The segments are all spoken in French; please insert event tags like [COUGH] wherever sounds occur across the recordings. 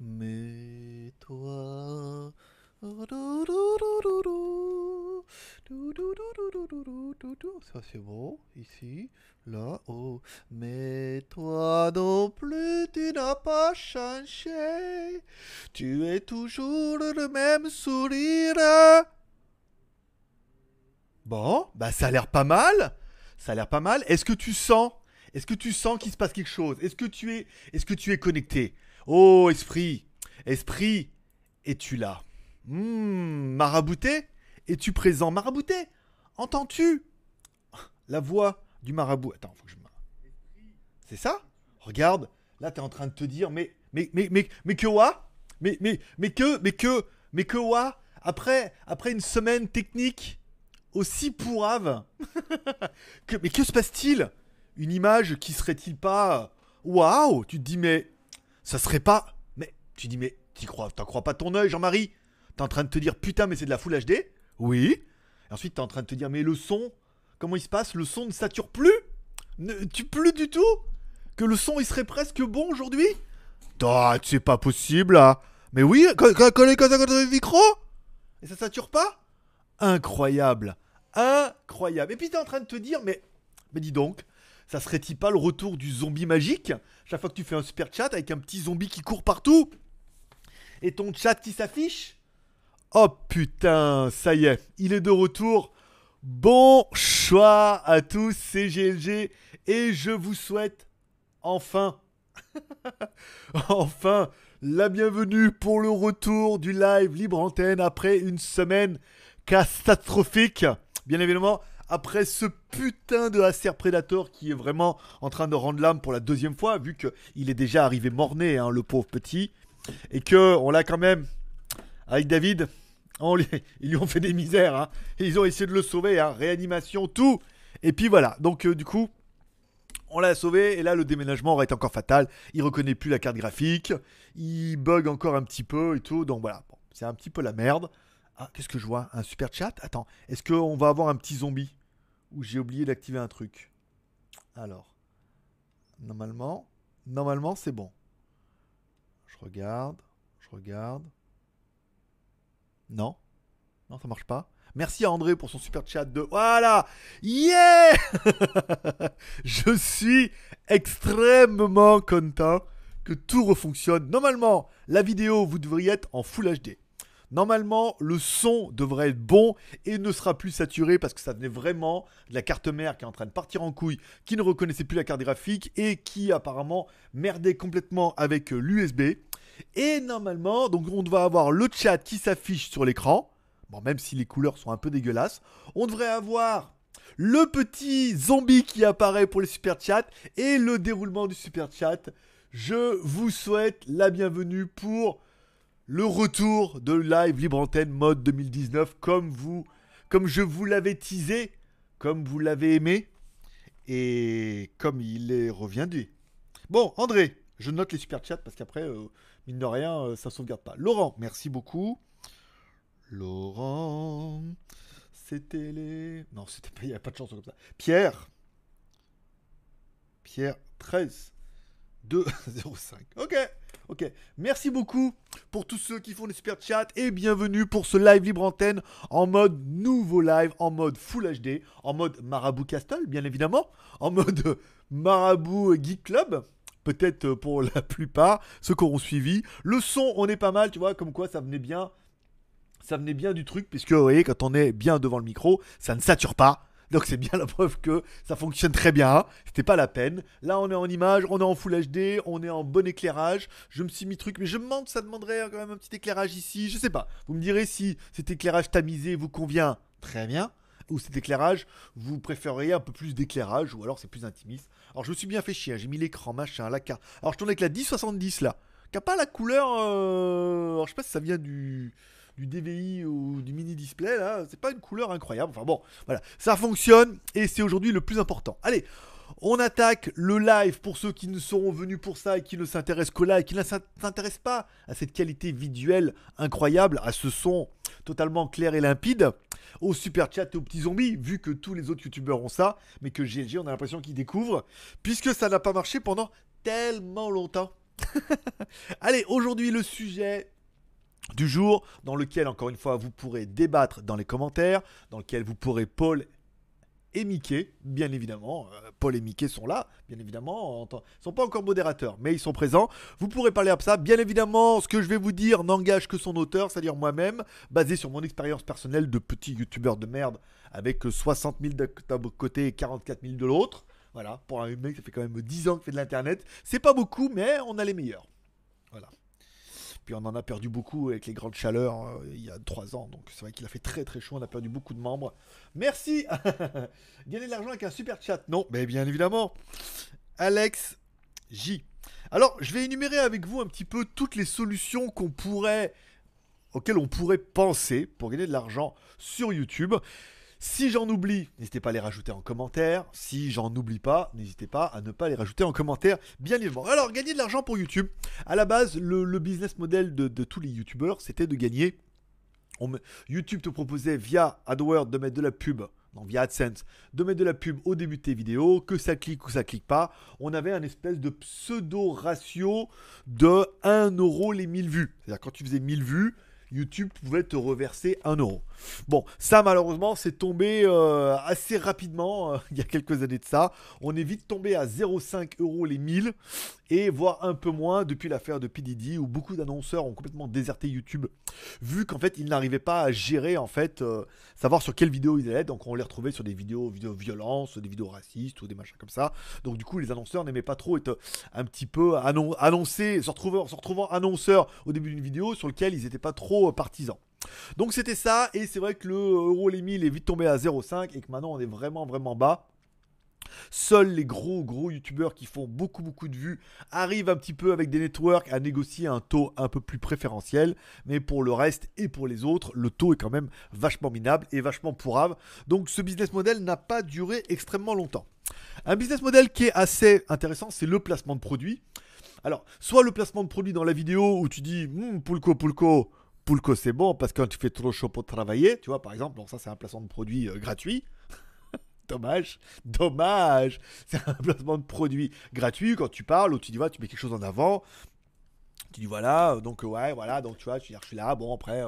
Mets-toi. Ça c'est bon, ici, là. Mais toi non plus, tu n'as pas changé. Tu es toujours le même sourire. Bon, bah ça a l'air pas mal. Ça a l'air pas mal. Est-ce que tu sens Est-ce que tu sens qu'il se passe quelque chose Est-ce que tu es Est-ce que tu es connecté Oh esprit, esprit, es-tu là? Hmm, marabouté? Es-tu présent? Marabouté? Entends-tu? La voix du marabout. Attends, faut que je. C'est ça? Regarde, là t'es en train de te dire mais mais mais mais mais que quoi Mais mais mais que mais que mais que quoi Après après une semaine technique aussi pourrave [LAUGHS] mais que se passe-t-il? Une image qui serait-il pas waouh Tu te dis mais ça serait pas mais tu dis mais t'y crois t'en crois pas ton œil Jean-Marie? T'es en train de te dire putain mais c'est de la Full HD Oui. Et ensuite t'es en train de te dire mais le son comment il se passe? Le son ne sature plus? Ne, Tu plus du tout? Que le son il serait presque bon aujourd'hui? Ah c'est pas possible là. Mais oui quand, le micro? Et ça sature pas? Incroyable. Incroyable. Et puis t'es en train de te dire mais mais dis donc ça serait-il pas le retour du zombie magique Chaque fois que tu fais un super chat avec un petit zombie qui court partout et ton chat qui s'affiche Oh putain, ça y est, il est de retour. Bon choix à tous, c'est GLG et je vous souhaite enfin, [LAUGHS] enfin, la bienvenue pour le retour du live libre antenne après une semaine catastrophique. Bien évidemment, après ce putain de Acer Predator qui est vraiment en train de rendre l'âme pour la deuxième fois, vu qu'il est déjà arrivé mort-né, hein, le pauvre petit, et que on l'a quand même avec David, [LAUGHS] ils lui ont fait des misères. Hein. ils ont essayé de le sauver. Hein. Réanimation, tout. Et puis voilà. Donc euh, du coup, on l'a sauvé. Et là, le déménagement aurait été encore fatal. Il reconnaît plus la carte graphique. Il bug encore un petit peu et tout. Donc voilà. c'est un petit peu la merde. Ah, qu'est-ce que je vois? Un super chat? Attends. Est-ce qu'on va avoir un petit zombie? Ou j'ai oublié d'activer un truc Alors. Normalement. Normalement, c'est bon. Je regarde. Je regarde. Non. Non, ça marche pas. Merci à André pour son super chat de voilà. Yeah [LAUGHS] Je suis extrêmement content que tout refonctionne. Normalement, la vidéo, vous devriez être en Full HD. Normalement, le son devrait être bon et ne sera plus saturé parce que ça venait vraiment de la carte mère qui est en train de partir en couille, qui ne reconnaissait plus la carte graphique et qui apparemment merdait complètement avec l'USB. Et normalement, donc on doit avoir le chat qui s'affiche sur l'écran. Bon, même si les couleurs sont un peu dégueulasses. On devrait avoir le petit zombie qui apparaît pour les super chats et le déroulement du super chat. Je vous souhaite la bienvenue pour le retour de Live Libre Antenne mode 2019 comme vous comme je vous l'avais teasé, comme vous l'avez aimé et comme il est reviendu. Bon, André, je note les super chats parce qu'après euh, mine de rien, euh, ça sauvegarde pas. Laurent, merci beaucoup. Laurent, c'était les. Non, c'était pas. Il n'y a pas de chance comme ça. Pierre. Pierre 13. 2 05. Ok, ok. Merci beaucoup pour tous ceux qui font des super chats et bienvenue pour ce live libre antenne en mode nouveau live, en mode Full HD, en mode Marabout Castle, bien évidemment, en mode [LAUGHS] Marabout Geek Club peut-être pour [LAUGHS] la plupart, ceux qui auront suivi. Le son, on est pas mal, tu vois, comme quoi ça venait bien. Ça venait bien du truc, puisque vous voyez, quand on est bien devant le micro, ça ne sature pas. Donc c'est bien la preuve que ça fonctionne très bien. C'était pas la peine. Là on est en image, on est en Full HD, on est en bon éclairage. Je me suis mis truc, mais je me demande, ça demanderait quand même un petit éclairage ici. Je sais pas. Vous me direz si cet éclairage tamisé vous convient. Très bien. Ou cet éclairage, vous préféreriez un peu plus d'éclairage, ou alors c'est plus intimiste. Alors je me suis bien fait chier, j'ai mis l'écran, machin, la carte. Alors je tourne avec la 1070 là, qui a pas la couleur. Euh, alors je sais pas si ça vient du du DVI ou du mini display là, c'est pas une couleur incroyable. Enfin bon, voilà, ça fonctionne et c'est aujourd'hui le plus important. Allez, on attaque le live pour ceux qui ne seront venus pour ça et qui ne s'intéressent qu'au live, qui ne s'intéressent pas à cette qualité visuelle incroyable, à ce son totalement clair et limpide au super chat et aux petits zombies, vu que tous les autres youtubeurs ont ça, mais que GLG, on a l'impression qu'ils découvrent, puisque ça n'a pas marché pendant tellement longtemps. [LAUGHS] Allez, aujourd'hui le sujet du jour dans lequel encore une fois vous pourrez débattre dans les commentaires, dans lequel vous pourrez Paul et Mickey, bien évidemment. Euh, Paul et Mickey sont là, bien évidemment. Ils sont pas encore modérateurs, mais ils sont présents. Vous pourrez parler à ça. Bien évidemment, ce que je vais vous dire n'engage que son auteur, c'est-à-dire moi-même, basé sur mon expérience personnelle de petit youtubeur de merde avec 60 000 d'un côté et 44 000 de l'autre. Voilà, pour un mec, ça fait quand même 10 ans qu'il fait de l'internet. C'est pas beaucoup, mais on a les meilleurs. Voilà. Puis on en a perdu beaucoup avec les grandes chaleurs euh, il y a 3 ans. Donc c'est vrai qu'il a fait très très chaud. On a perdu beaucoup de membres. Merci [LAUGHS] Gagner de l'argent avec un super chat. Non, mais bien évidemment. Alex J. Alors, je vais énumérer avec vous un petit peu toutes les solutions qu'on pourrait auxquelles on pourrait penser pour gagner de l'argent sur YouTube. Si j'en oublie, n'hésitez pas à les rajouter en commentaire. Si j'en oublie pas, n'hésitez pas à ne pas les rajouter en commentaire, bien évidemment. Alors, gagner de l'argent pour YouTube. À la base, le, business model de, tous les YouTubeurs, c'était de gagner. YouTube te proposait via AdWords de mettre de la pub non, via AdSense, de mettre de la pub au début de tes vidéos, que ça clique ou ça clique pas. On avait un espèce de pseudo ratio de 1 euro les 1000 vues. C'est-à-dire quand tu faisais 1000 vues, YouTube pouvait te reverser 1 euro. Bon, ça malheureusement c'est tombé euh, assez rapidement euh, [LAUGHS] il y a quelques années de ça. On est vite tombé à 0,5 euros les 1000 et voire un peu moins depuis l'affaire de PDD où beaucoup d'annonceurs ont complètement déserté YouTube vu qu'en fait ils n'arrivaient pas à gérer en fait euh, savoir sur quelle vidéo ils allaient donc on les retrouvait sur des vidéos vidéos violence des vidéos racistes ou des machins comme ça donc du coup les annonceurs n'aimaient pas trop être un petit peu annoncés se se retrouvant annonceurs au début d'une vidéo sur lequel ils n'étaient pas trop partisans donc c'était ça, et c'est vrai que le euro les 1000 est vite tombé à 0,5 et que maintenant on est vraiment vraiment bas. Seuls les gros gros youtubeurs qui font beaucoup beaucoup de vues arrivent un petit peu avec des networks à négocier un taux un peu plus préférentiel. Mais pour le reste et pour les autres, le taux est quand même vachement minable et vachement pourrave. Donc ce business model n'a pas duré extrêmement longtemps. Un business model qui est assez intéressant, c'est le placement de produits. Alors, soit le placement de produits dans la vidéo où tu dis, hm, Pulco, Pulco, Pulco c'est bon parce que quand tu fais trop chaud pour travailler, tu vois, par exemple, ça c'est un placement de produit euh, gratuit. [LAUGHS] dommage, dommage. C'est un placement de produit gratuit quand tu parles ou tu dis, tu mets quelque chose en avant. Tu dis voilà, donc ouais, voilà, donc tu vois, je suis là, bon après,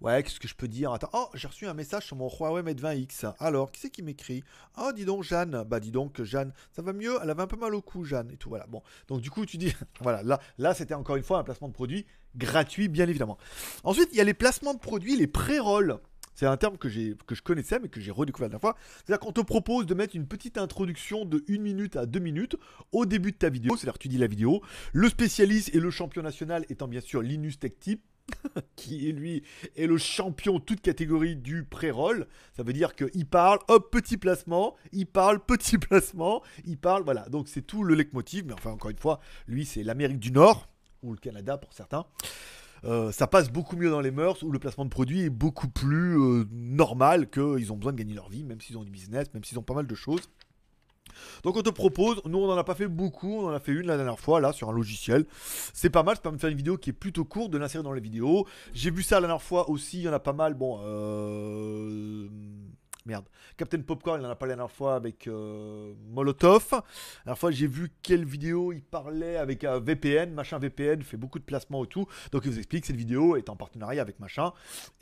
ouais, qu'est-ce que je peux dire? Attends, oh, j'ai reçu un message sur mon Huawei Mate 20X. Alors, qui c'est qui m'écrit? Oh, dis donc, Jeanne. Bah, dis donc, Jeanne, ça va mieux? Elle avait un peu mal au cou, Jeanne, et tout, voilà. Bon, donc du coup, tu dis, [LAUGHS] voilà, là, là c'était encore une fois un placement de produit gratuit, bien évidemment. Ensuite, il y a les placements de produits, les pré-rolls. C'est un terme que, je connaissais mais que j'ai redécouvert la dernière fois. C'est-à-dire qu'on te propose de mettre une petite introduction de 1 minute à 2 minutes au début de ta vidéo. C'est-à-dire que tu dis la vidéo. Le spécialiste et le champion national étant bien sûr Linus Tech Tip [LAUGHS] qui lui est le champion toute catégorie du pré-roll. Ça veut dire qu'il parle, hop, petit placement, il parle, [LAUGHS] petit placement, il parle, voilà. Donc c'est tout le leitmotiv, mais enfin encore une fois, lui c'est l'Amérique du Nord, ou le Canada pour certains. Euh, ça passe beaucoup mieux dans les mœurs où le placement de produits est beaucoup plus euh, normal qu'ils ont besoin de gagner leur vie, même s'ils ont du business, même s'ils ont pas mal de choses. Donc on te propose, nous on n'en a pas fait beaucoup, on en a fait une la dernière fois là sur un logiciel. C'est pas mal, ça permet de faire une vidéo qui est plutôt courte, de l'insérer dans les vidéos. J'ai vu ça la dernière fois aussi, il y en a pas mal. Bon, euh Merde. Captain Popcorn, il en a parlé la dernière fois avec euh, Molotov. La dernière fois, j'ai vu quelle vidéo il parlait avec un VPN. Machin VPN fait beaucoup de placements et tout. Donc, il vous explique que cette vidéo est en partenariat avec machin.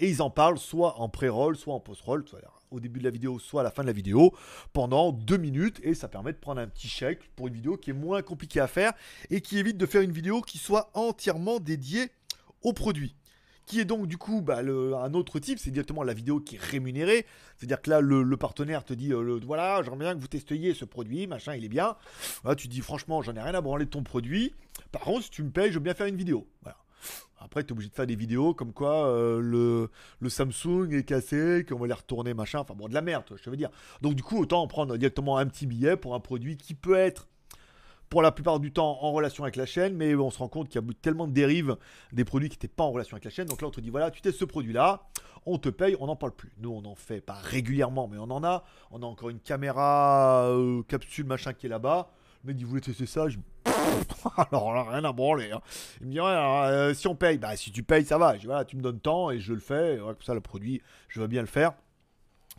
Et ils en parlent soit en pré-roll, soit en post-roll, soit au début de la vidéo, soit à la fin de la vidéo, pendant deux minutes. Et ça permet de prendre un petit chèque pour une vidéo qui est moins compliquée à faire et qui évite de faire une vidéo qui soit entièrement dédiée au produit qui est donc du coup bah, un autre type, c'est directement la vidéo qui est rémunérée. C'est-à-dire que là, le, partenaire te dit euh, voilà, j'aimerais bien que vous testiez ce produit, machin, il est bien. Là, tu dis franchement, j'en ai rien à branler de ton produit. Par contre, si tu me payes, je veux bien faire une vidéo. Après, tu es obligé de faire des vidéos comme quoi euh, le, Samsung est cassé, qu'on va les retourner, machin. Enfin bon, de la merde, je veux dire. Donc du coup, autant prendre directement un petit billet pour un produit qui peut être pour la plupart du temps en relation avec la chaîne, mais on se rend compte qu'il y a tellement de dérives des produits qui n'étaient pas en relation avec la chaîne. Donc là, on te dit voilà, tu testes ce produit-là, on te paye, on n'en parle plus. Nous, on en fait pas régulièrement, mais on en a. On a encore une caméra euh, capsule machin qui est là-bas. Le mec dit voulez tester ça? Je... [LAUGHS] Alors là, rien à branler. Hein. Il me dit euh, si on paye, bah si tu payes, ça va. Je dis voilà, tu me donnes temps et je le fais. comme ça, le produit, je vais bien le faire.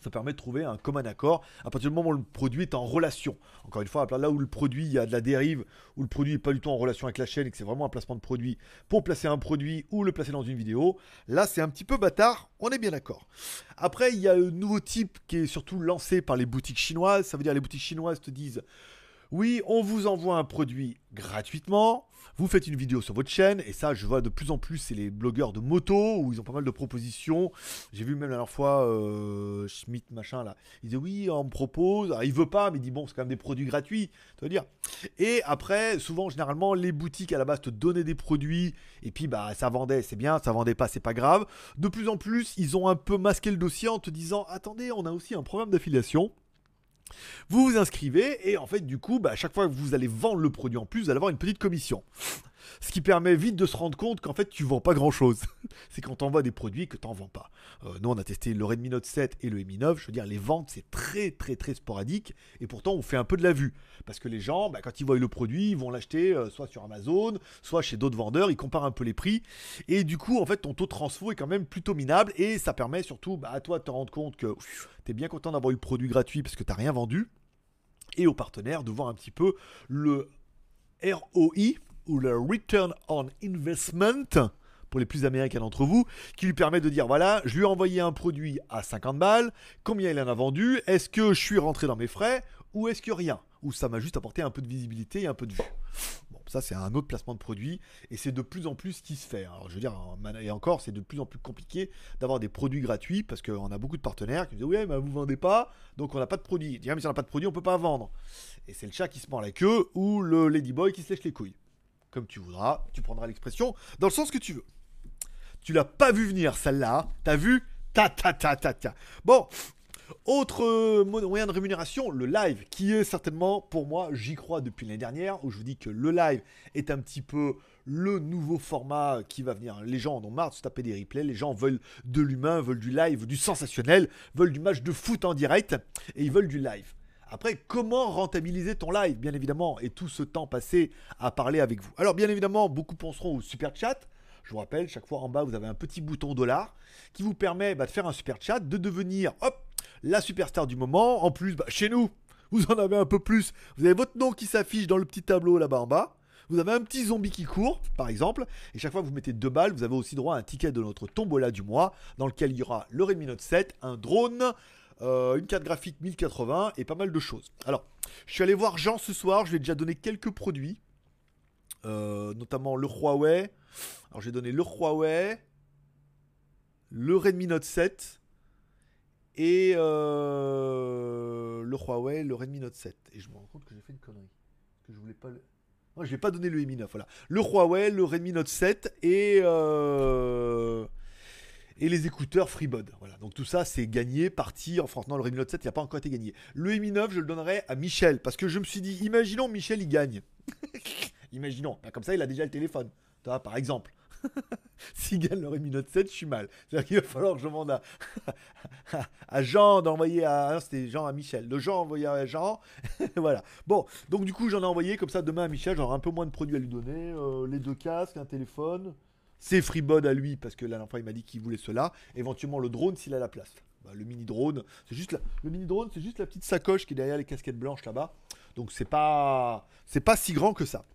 Ça permet de trouver un commun accord à partir du moment où le produit est en relation. Encore une fois, là où le produit, il y a de la dérive, où le produit n'est pas du tout en relation avec la chaîne et que c'est vraiment un placement de produit pour placer un produit ou le placer dans une vidéo, là c'est un petit peu bâtard, on est bien d'accord. Après, il y a un nouveau type qui est surtout lancé par les boutiques chinoises. Ça veut dire les boutiques chinoises te disent oui, on vous envoie un produit gratuitement. Vous faites une vidéo sur votre chaîne. Et ça, je vois de plus en plus, c'est les blogueurs de moto où ils ont pas mal de propositions. J'ai vu même la dernière fois euh, Schmidt, machin, là. Il disait oui, on me propose. Alors, il veut pas, mais il dit bon, c'est quand même des produits gratuits. Tu dire. Et après, souvent, généralement, les boutiques à la base te donnaient des produits. Et puis, bah, ça vendait, c'est bien. Ça vendait pas, c'est pas grave. De plus en plus, ils ont un peu masqué le dossier en te disant attendez, on a aussi un programme d'affiliation. Vous vous inscrivez et en fait du coup, bah, à chaque fois que vous allez vendre le produit en plus, vous allez avoir une petite commission. Ce qui permet vite de se rendre compte qu'en fait tu vends pas grand chose. [LAUGHS] c'est quand on voit des produits que tu n'en vends pas. Euh, nous on a testé le Redmi Note 7 et le Mi 9. Je veux dire, les ventes c'est très très très sporadique et pourtant on fait un peu de la vue. Parce que les gens, bah, quand ils voient le produit, ils vont l'acheter euh, soit sur Amazon, soit chez d'autres vendeurs, ils comparent un peu les prix. Et du coup, en fait, ton taux de transfo est quand même plutôt minable et ça permet surtout bah, à toi de te rendre compte que tu es bien content d'avoir eu le produit gratuit parce que tu n'as rien vendu. Et aux partenaires de voir un petit peu le ROI, ou le Return on Investment, pour les plus américains d'entre vous, qui lui permet de dire voilà, je lui ai envoyé un produit à 50 balles, combien il en a vendu, est-ce que je suis rentré dans mes frais, ou est-ce que rien, ou ça m'a juste apporté un peu de visibilité et un peu de vue. Bon, ça c'est un autre placement de produit, et c'est de plus en plus ce qui se fait. Alors je veux dire, et encore, c'est de plus en plus compliqué d'avoir des produits gratuits, parce qu'on a beaucoup de partenaires qui disent oui, mais vous vendez pas, donc on n'a pas de produit. Dire mais si on n'a pas de produit, on peut pas vendre. Et c'est le chat qui se mord la queue, ou le ladyboy qui se lèche les couilles comme tu voudras, tu prendras l'expression dans le sens que tu veux. Tu l'as pas vu venir celle-là, t'as vu? Ta ta ta ta ta. Bon, autre euh, moyen de rémunération, le live, qui est certainement pour moi, j'y crois depuis l'année dernière, où je vous dis que le live est un petit peu le nouveau format qui va venir. Les gens en ont marre de se taper des replays, les gens veulent de l'humain, veulent du live, du sensationnel, veulent du match de foot en direct, et ils veulent du live. Après, comment rentabiliser ton live, bien évidemment, et tout ce temps passé à parler avec vous? Alors, bien évidemment, beaucoup penseront au super chat. Je vous rappelle, chaque fois en bas, vous avez un petit bouton dollar qui vous permet bah, de faire un super chat, de devenir, hop, la superstar du moment. En plus, bah, chez nous, vous en avez un peu plus. Vous avez votre nom qui s'affiche dans le petit tableau là-bas en bas. Vous avez un petit zombie qui court, par exemple, et chaque fois que vous mettez deux balles, vous avez aussi droit à un ticket de notre tombola du mois, dans lequel il y aura le Redmi Note 7, un drone, euh, une carte graphique 1080 et pas mal de choses. Alors, je suis allé voir Jean ce soir, je lui ai déjà donné quelques produits, euh, notamment le Huawei. Alors, j'ai donné le Huawei, le Redmi Note 7 et euh, le Huawei, le Redmi Note 7. Et je me rends compte que j'ai fait une connerie. Que je voulais pas le... je vais pas donner le Mi 9, voilà. Le Huawei, le Redmi Note 7 et et les écouteurs FreeBud. Voilà, donc tout ça c'est gagné, parti. Enfin, non, le Redmi Note 7 il n'a pas encore été gagné. Le Mi 9, je le donnerai à Michel parce que je me suis dit, imaginons Michel il gagne. [LAUGHS] imaginons, bah, comme ça il a déjà le téléphone. Vois, par exemple. [LAUGHS] S'il gagne le Redmi Note 7, je suis mal. C'est-à-dire qu'il va falloir que je demande à, [LAUGHS] Jean d'envoyer à. C'était Jean à Michel. Le Jean envoyé à Jean. voilà. Bon, donc du coup, j'en ai envoyé comme ça demain à Michel. J'aurai un peu moins de produits à lui donner. Euh, les deux casques, un téléphone. C'est FreeBud à lui, parce que la dernière fois il m'a dit qu'il voulait cela. Éventuellement le drone s'il a la place. Bah, le mini drone, c'est juste la... le mini drone, c'est juste la petite sacoche qui est derrière les casquettes blanches là-bas. Donc c'est pas c'est pas si grand que ça.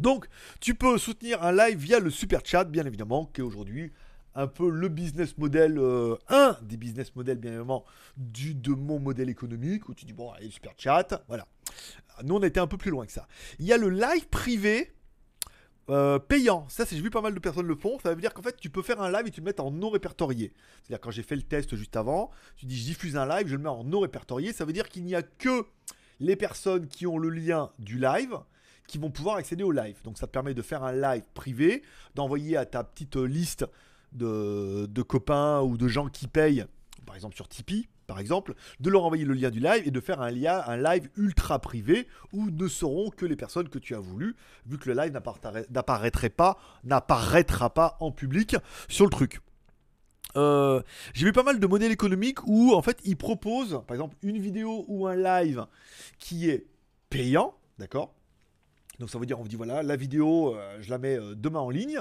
Donc tu peux soutenir un live via le super chat, bien évidemment, qui est aujourd'hui un peu le business model, euh, un des business models bien évidemment du, de mon modèle économique, où tu dis bon allez super chat, voilà. Nous on était un peu plus loin que ça. Il y a le live privé euh, payant. Ça, j'ai vu pas mal de personnes le font. Ça veut dire qu'en fait, tu peux faire un live et tu le mets en non répertorié. C'est-à-dire, quand j'ai fait le test juste avant, tu dis je diffuse un live, je le mets en non répertorié. Ça veut dire qu'il n'y a que les personnes qui ont le lien du live qui vont pouvoir accéder au live. Donc, ça te permet de faire un live privé, d'envoyer à ta petite liste de, de copains ou de gens qui payent, par exemple sur Tipeee par exemple, de leur envoyer le lien du live et de faire un, lien, un live ultra privé où ne seront que les personnes que tu as voulu, vu que le live n'apparaîtrait pas, n'apparaîtra pas en public sur le truc. Euh, j'ai vu pas mal de modèles économiques où en fait ils proposent par exemple une vidéo ou un live qui est payant, d'accord? Donc ça veut dire on vous dit voilà la vidéo euh, je la mets euh, demain en ligne,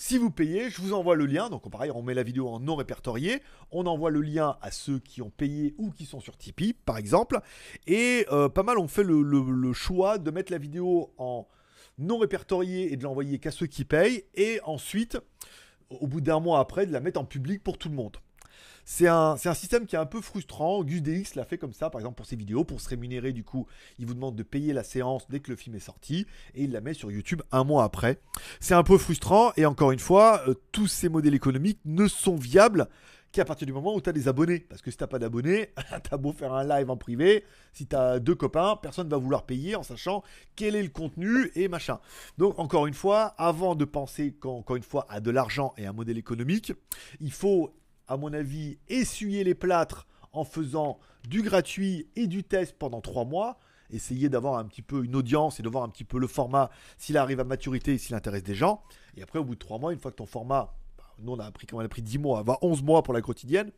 Si vous payez, je vous envoie le lien. Donc, pareil, on met la vidéo en non répertorié. On envoie le lien à ceux qui ont payé ou qui sont sur Tipeee, par exemple. Et euh, pas mal ont fait le, choix de mettre la vidéo en non répertorié et de l'envoyer qu'à ceux qui payent. Et ensuite, au bout d'un mois après, de la mettre en public pour tout le monde. C'est un, système qui est un peu frustrant. Gus DX l'a fait comme ça, par exemple, pour ses vidéos. Pour se rémunérer, du coup, il vous demande de payer la séance dès que le film est sorti. Et il la met sur YouTube un mois après. C'est un peu frustrant. Et encore une fois, euh, tous ces modèles économiques ne sont viables qu'à partir du moment où tu as des abonnés. Parce que si tu pas d'abonnés, [LAUGHS] tu as beau faire un live en privé, si tu as deux copains, personne ne va vouloir payer en sachant quel est le contenu et machin. Donc encore une fois, avant de penser encore une fois à de l'argent et un modèle économique, il faut à mon avis, essuyer les plâtres en faisant du gratuit et du test pendant trois mois. Essayer d'avoir un petit peu une audience et de voir un petit peu le format, s'il arrive à maturité et s'il intéresse des gens. Et après, au bout de trois mois, une fois que ton format, bah, nous on a appris qu'on a pris 10 mois, va 11 mois pour la quotidienne.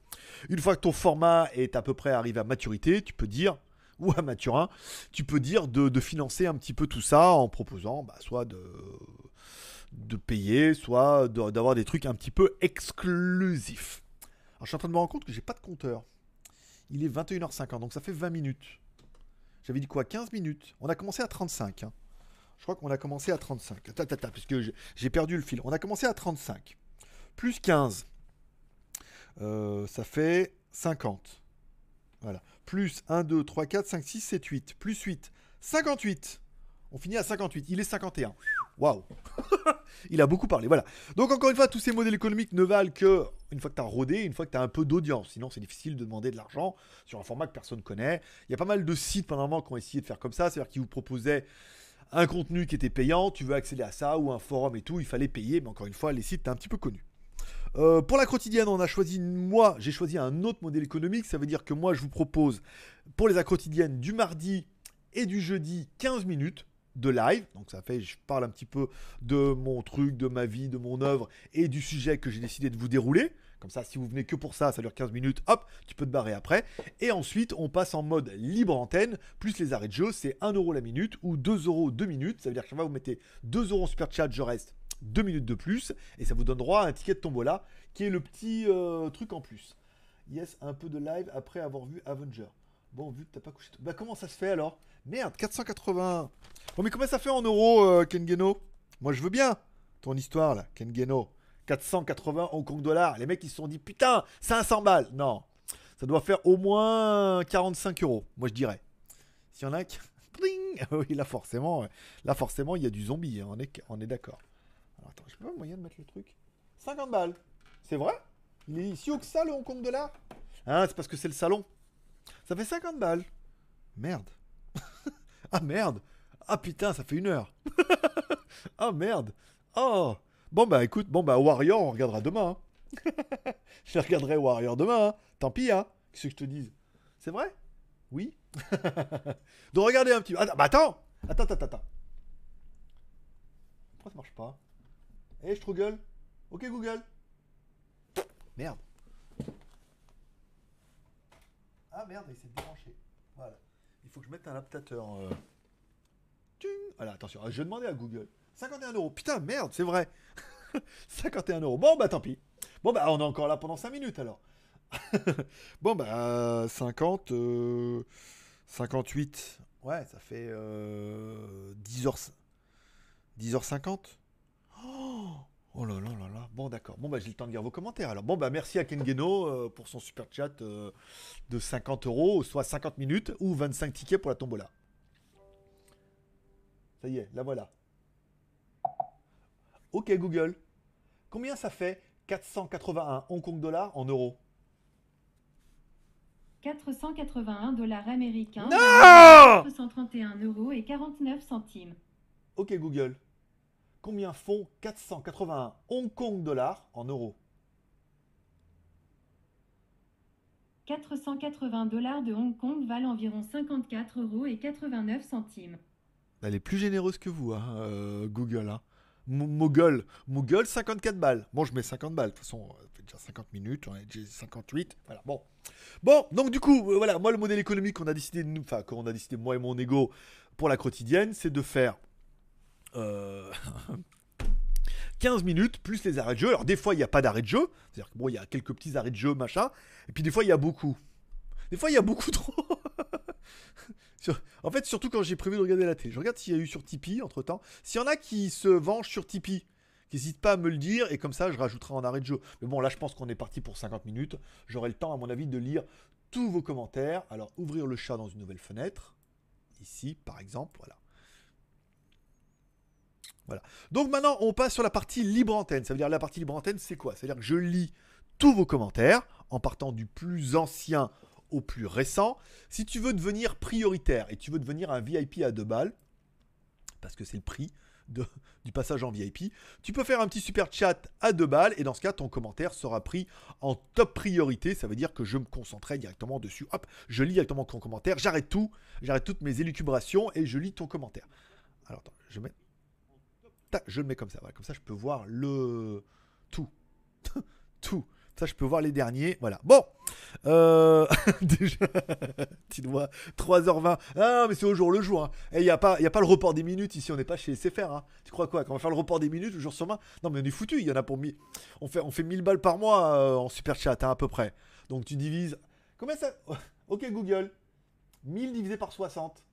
Une fois que ton format est à peu près arrivé à maturité, tu peux dire, [LAUGHS] ou à Maturin, tu peux dire de, financer un petit peu tout ça en proposant bah, soit de payer, soit d'avoir des trucs un petit peu exclusifs. Alors, je suis en train de me rendre compte que j'ai pas de compteur. Il est 21h50, donc ça fait 20 minutes. J'avais dit quoi 15 minutes? On a commencé à 35. Hein. Je crois qu'on a commencé à 35. Ta, ta, ta, puisque j'ai perdu le fil. On a commencé à 35. Plus 15. Euh, ça fait 50. Voilà. Plus 1, 2, 3, 4, 5, 6, 7, 8. Plus 8. 58. On finit à 58. Il est 51. Waouh [LAUGHS] Il a beaucoup parlé. Voilà. Donc encore une fois, tous ces modèles économiques ne valent que une fois que tu as rodé, une fois que tu as un peu d'audience. Sinon, c'est difficile de demander de l'argent sur un format que personne ne connaît. Il y a pas mal de sites pendant un moment qui ont essayé de faire comme ça, c'est-à-dire qu'ils vous proposaient un contenu qui était payant, tu veux accéder à ça, ou un forum et tout, il fallait payer, mais encore une fois, les sites, t'es un petit peu connus. Euh, pour la quotidienne, on a choisi, moi, j'ai choisi un autre modèle économique. Ça veut dire que moi, je vous propose pour les quotidiennes du mardi et du jeudi 15 minutes de live. Donc ça fait, je parle un petit peu de mon truc, de ma vie, de mon œuvre et du sujet que j'ai décidé de vous dérouler. Comme ça, si vous venez que pour ça, ça dure 15 minutes, hop, tu peux te barrer après. Et ensuite, on passe en mode libre antenne, plus les arrêts de jeu, c'est 1 euro la minute ou 2 euros 2 minutes. Ça veut dire que vous mettez 2 euros en super chat, je reste 2 minutes de plus. Et ça vous donne droit à un ticket de tombola, qui est le petit euh, truc en plus. Yes, un peu de live après avoir vu Avenger. Bon, vu que t'as pas couché. Bah, comment ça se fait alors? Merde, 480. Bon, mais comment ça fait en euros, euh, Kengeno Moi, je veux bien ton histoire là, Kengeno. 480 Hong Kong dollars. Les mecs, ils se sont dit putain, 500 balles. Non, ça doit faire au moins 45 euros. Moi, je dirais. S'il y en a qui. [LAUGHS] oui, là forcément, là forcément, il y a du zombie. Hein, on est, on est d'accord. Alors attends, je peux pas moyen de mettre le truc. 50 balles. C'est vrai? Il est si haut que ça le Hong Kong dollar? Ah, c'est parce que c'est le salon. Ça fait 50 balles. Merde. Ah merde. Ah putain, ça fait une heure. [LAUGHS] ah merde. Oh. Bon bah écoute, bon bah Warrior, on regardera demain. Hein. [LAUGHS] je regarderai Warrior demain. Hein. Tant pis, hein. Qu'est-ce que je te dise? C'est vrai? Oui. [LAUGHS] Donc regardez un petit. Attends, bah attends. Attends, attends, attends. Pourquoi ça marche pas? Eh, je Google. Ok Google. Merde. Ah merde, il s'est débranché. Voilà. Il faut que je mette un adaptateur. Euh... Voilà, attention. Je vais demander à Google. 51 euros. Putain, merde, c'est vrai. [LAUGHS] 51 euros. Bon, bah tant pis. Bon, bah on est encore là pendant 5 minutes alors. [LAUGHS] bon, bah 50. 58. Euh, ouais, ça fait 10h. 10h50. Oh Oh là là là là. Bon, d'accord. Bon, bah, j'ai le temps de lire vos commentaires. Alors, bon, bah, merci à Kengeno euh, pour son super chat euh, de 50 euros, soit 50 minutes ou 25 tickets pour la tombola. Ça y est, la voilà. Ok, Google. Combien ça fait 481 Hong Kong dollars en euros? 481 dollars américains. Non 431 euros et 49 centimes. Ok, Google combien font 481 Hong Kong dollars en euros 480 dollars de Hong Kong valent environ 54 euros et 89 centimes. Elle est plus généreuse que vous, hein, euh, Google. Hein. Mogul, 54 balles. Bon, je mets 50 balles. De toute façon, ça fait déjà 50 minutes, on est déjà 58. Voilà, bon. Bon, donc du coup, euh, voilà, moi, le modèle économique qu'on a décidé, enfin, qu'on a décidé, moi et mon ego, pour la quotidienne, c'est de faire euh, [LAUGHS] 15 minutes plus les arrêts de jeu. Alors des fois il n'y a pas d'arrêt de jeu, c'est-à-dire que bon il y a quelques petits arrêts de jeu machin, et puis des fois il y a beaucoup. Des fois il y a beaucoup [LAUGHS] trop. [LAUGHS] en fait surtout quand j'ai prévu de regarder la télé, je regarde s'il y a eu sur Tipeee entre temps. S'il y en a qui se vengent sur Tipeee, n'hésite pas à me le dire et comme ça je rajouterai en arrêt de jeu. Mais bon là je pense qu'on est parti pour 50 minutes. J'aurai le temps à mon avis de lire tous vos commentaires. Alors ouvrir le chat dans une nouvelle fenêtre. Ici par exemple, voilà. Voilà. Donc maintenant, on passe sur la partie libre antenne. Ça veut dire la partie libre antenne, c'est quoi? C'est-à-dire que je lis tous vos commentaires en partant du plus ancien au plus récent. Si tu veux devenir prioritaire et tu veux devenir un VIP à deux balles, parce que c'est le prix du passage en VIP, tu peux faire un petit super chat à deux balles et dans ce cas, ton commentaire sera pris en top priorité. Ça veut dire que je me concentrerai directement dessus. Hop, je lis directement ton commentaire, j'arrête tout, j'arrête toutes mes élucubrations et je lis ton commentaire. Alors, attends, je mets je le mets comme ça. Comme ça, je peux voir le tout. [LAUGHS] tout. Ça, je peux voir les derniers. Voilà. Bon. Euh... [LAUGHS] Déjà. [LAUGHS] tu vois, 3h20. Ah, mais c'est au jour le jour. Hein. Et il n'y a, pas, a pas le report des minutes ici. On n'est pas chez SFR. Hein. Tu crois quoi Quand on va faire le report des minutes le jour sur main Non, mais on est foutu. Il y en a pour. Mi... On, fait, on fait 1000 balles par mois euh, en super chat, hein, à peu près. Donc tu divises. Combien ça? ok, Google. 1000 divisé par 60.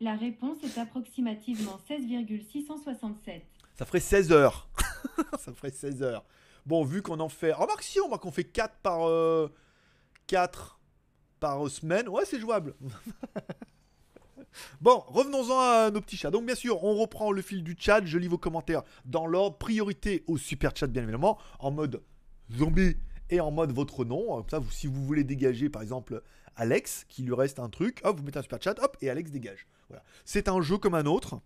La réponse est approximativement 16,667. Ça ferait 16 heures. [LAUGHS] ça ferait 16 heures. Bon, vu qu'on en fait. Remarque si, on voit qu'on fait 4 par. 4 euh, par semaine. Ouais, c'est jouable. [LAUGHS] bon, revenons-en à nos petits chats. Donc, bien sûr, on reprend le fil du chat. Je lis vos commentaires dans l'ordre. Priorité au super chat, bien évidemment. En mode zombie et en mode votre nom. Comme ça, si vous voulez dégager, par exemple, Alex, qui lui reste un truc, hop, vous mettez un super chat, hop, et Alex dégage. C'est un jeu comme un autre.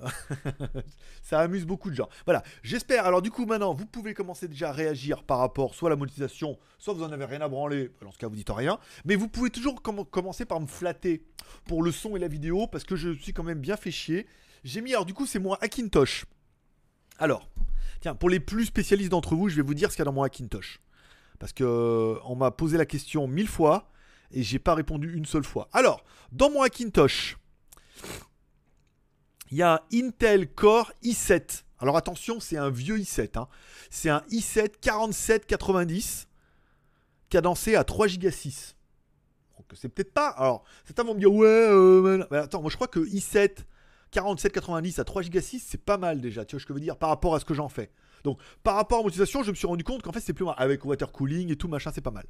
[LAUGHS] ça amuse beaucoup de gens. Voilà, j'espère. Alors du coup maintenant, vous pouvez commencer déjà à réagir par rapport soit à la monétisation, soit vous en avez rien à branler. Dans ce cas, vous dites rien. Mais vous pouvez toujours commencer par me flatter pour le son et la vidéo parce que je suis quand même bien fait chier. J'ai mis alors du coup c'est mon Hackintosh. Alors, tiens, pour les plus spécialistes d'entre vous, je vais vous dire ce qu'il y a dans mon Hackintosh. Parce que on m'a posé la question mille fois et j'ai pas répondu une seule fois. Alors, dans mon Hackintosh, il y a un Intel Core i7. Alors attention, c'est un vieux i7. Hein. C'est un i7 4790 cadencé à 3 Go 6. Donc c'est peut-être pas. Alors, certains vont me dire ouais, euh, mais attends, moi je crois que i7 4790 à 3 Go 6, c'est pas mal déjà. Tu vois ce que je veux dire par rapport à ce que j'en fais. Donc, par rapport à l'utilisation, je me suis rendu compte qu'en fait, c'est plus mal. Avec water cooling et tout, machin, c'est pas mal.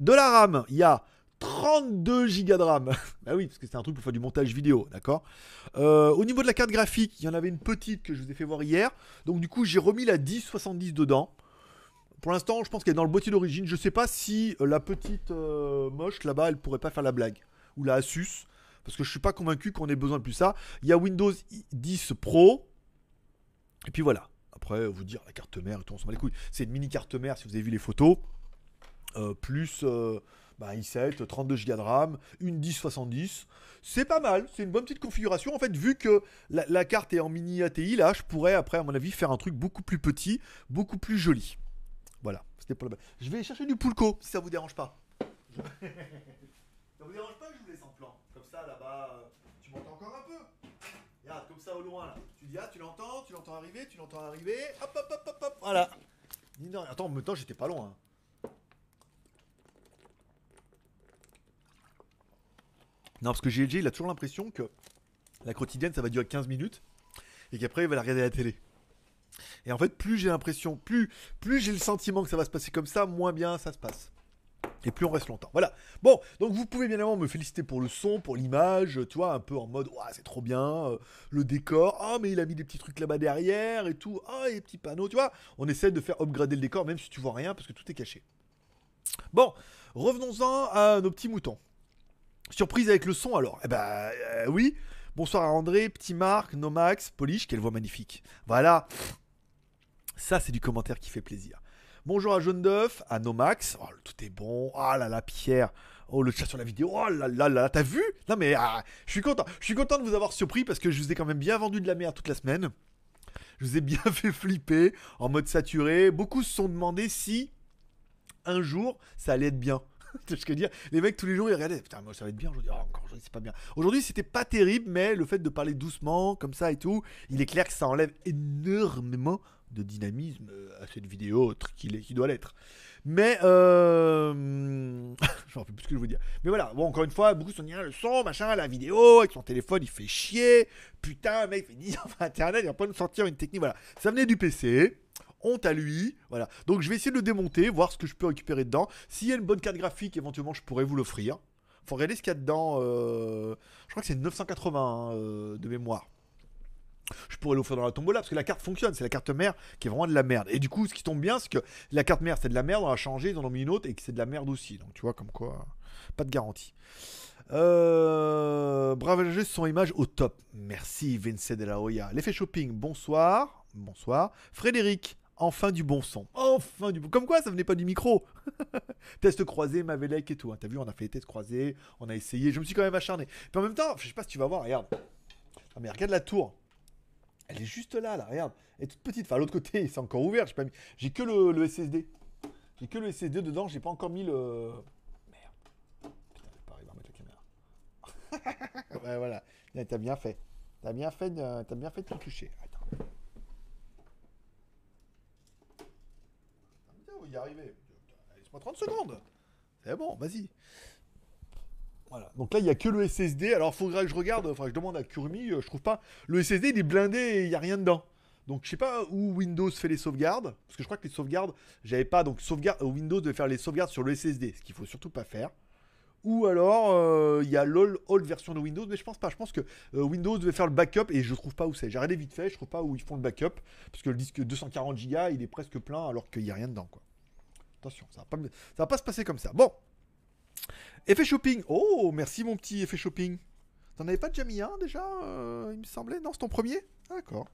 De la RAM, il y a 32 Go de RAM. [LAUGHS] bah oui, parce que c'est un truc pour faire du montage vidéo, d'accord euh, Au niveau de la carte graphique, il y en avait une petite que je vous ai fait voir hier. Donc du coup, j'ai remis la 1070 dedans. Pour l'instant, je pense qu'elle est dans le boîtier d'origine. Je sais pas si euh, la petite euh, moche là-bas, elle pourrait pas faire la blague. Ou la Asus. Parce que je suis pas convaincu qu'on ait besoin de plus ça. Il y a Windows 10 Pro. Et puis voilà. Après, vous dire la carte mère tout, on s'en bat les couilles. C'est une mini carte mère si vous avez vu les photos. plus bah, i7, 32 Go de RAM, une 1070. C'est pas mal, c'est une bonne petite configuration. En fait, vu que la, carte est en mini ATI, là, je pourrais après, à mon avis, faire un truc beaucoup plus petit, beaucoup plus joli. Voilà, c'était pour le Je vais chercher du Poulco, si ça vous dérange pas. [LAUGHS] ça vous dérange pas que je vous laisse en plan? Comme ça, là-bas, euh, tu m'entends encore un peu? Comme ça au loin, là. Tu dis, ah, tu l'entends, tu l'entends arriver, tu l'entends arriver. Hop, hop, hop, hop, hop. Voilà. Attends, en même temps, j'étais pas loin. Hein. Non, parce que GLG, il a toujours l'impression que la quotidienne, ça va durer 15 minutes et qu'après, il va la regarder à la télé. Et en fait, plus j'ai l'impression, plus, plus j'ai le sentiment que ça va se passer comme ça, moins bien ça se passe. Et plus on reste longtemps. Voilà. Bon, donc vous pouvez bien évidemment me féliciter pour le son, pour l'image, tu vois, un peu en mode, ouais, c'est trop bien, euh, le décor, ah, mais il a mis des petits trucs là-bas derrière et tout, ah, et les petits panneaux, tu vois. On essaie de faire upgrader le décor, même si tu vois rien, parce que tout est caché. Bon, revenons-en à nos petits moutons. Surprise avec le son alors Eh euh, oui. Bonsoir à André, Petit Marc, Nomax, Polish, quelle voix magnifique. Voilà. Ça, c'est du commentaire qui fait plaisir. Bonjour à Jaune d'œuf, à Nomax. Oh, tout est bon. Oh là là, Pierre. Oh, le chat sur la vidéo. Oh là là là, t'as vu? Non mais ah, je suis content. Je suis content de vous avoir surpris parce que je vous ai quand même bien vendu de la merde toute la semaine. Je vous ai bien [LAUGHS] fait flipper en mode saturé. Beaucoup se sont demandé si un jour ça allait être bien. [LAUGHS] Ce que je dire Les mecs tous les jours ils regardaient, putain moi ça va être bien aujourd'hui, Oh, encore aujourd'hui c'est pas bien. Aujourd'hui c'était pas terrible, mais le fait de parler doucement comme ça et tout, il est clair que ça enlève énormément de dynamisme euh, à cette vidéo qui doit l'être. Mais euh... [LAUGHS] je me rappelle plus ce que je veux dire. Mais voilà, bon encore une fois, beaucoup sont dit Ah, le son, machin, la vidéo, avec son téléphone il fait chier. Putain, mec, il fait 10 [LAUGHS] ans internet, il va pas nous sortir une technique. Voilà, ça venait du PC. Honte à lui, voilà. Donc je vais essayer de le démonter, voir ce que je peux récupérer dedans. S'il y a une bonne carte graphique, éventuellement je pourrais vous l'offrir. Faut regarder ce qu'il y a dedans. euh, Je crois que c'est 980 hein, euh, de mémoire. Je pourrais l'offrir dans la tombola parce que la carte fonctionne. C'est la carte mère qui est vraiment de la merde. Et du coup, ce qui tombe bien, c'est que la carte mère c'est de la merde, on l'a changé, ils en ont mis une autre et que c'est de la merde aussi. Donc tu vois, comme quoi, pas de garantie. Euh... Bravo, son image au top. Merci Vince de la Hoya. L'effet shopping, bonsoir. Bonsoir. Frédéric, enfin du bon son. Enfin du bon. Comme quoi, ça venait pas du micro. [LAUGHS] Test croisé, Mavelec et tout. hein. T'as vu, on a fait les tests croisés, on a essayé. Je me suis quand même acharné. Puis en même temps, je sais pas si tu vas voir, regarde. Ah, mais regarde la tour. Elle est juste là, là, regarde. Elle est toute petite. Enfin, l'autre côté, [LAUGHS] c'est encore ouvert. J'ai que le, SSD. J'ai que le SSD dedans. J'ai pas encore mis le. Merde. Putain, j'ai pas arrivé à mettre la caméra. [LAUGHS] ouais, voilà. T'as bien fait. T'as bien fait. de- bien fait de toucher. Attends. Putain, on va arriver. Laisse-moi 30 secondes. C'est bon, vas-y. Voilà. Donc là, il n'y a que le SSD. Alors, faudrait que je regarde. Enfin, je demande à Kurumi. euh, Je trouve pas. Le SSD, il est blindé et il n'y a rien dedans. Donc, je sais pas où Windows fait les sauvegardes. Parce que je crois que les sauvegardes, j'avais pas. Donc, sauvegarde, euh, Windows devait faire les sauvegardes sur le SSD. Ce qu'il faut surtout pas faire. Ou alors, euh, il y a l'old old version de Windows. Mais je pense pas. Je pense que euh, Windows devait faire le backup. Et je trouve pas où c'est. J'ai regardé vite fait. Je trouve pas où ils font le backup. Parce que le disque 240 Go, il est presque plein. Alors qu'il n'y a rien dedans. Quoi. Attention, ça ça va pas se passer comme ça. Bon. Effet shopping. Oh, merci mon petit effet shopping. T'en avais pas déjà mis un déjà, euh, il me semblait? Non, c'est ton premier? D'accord.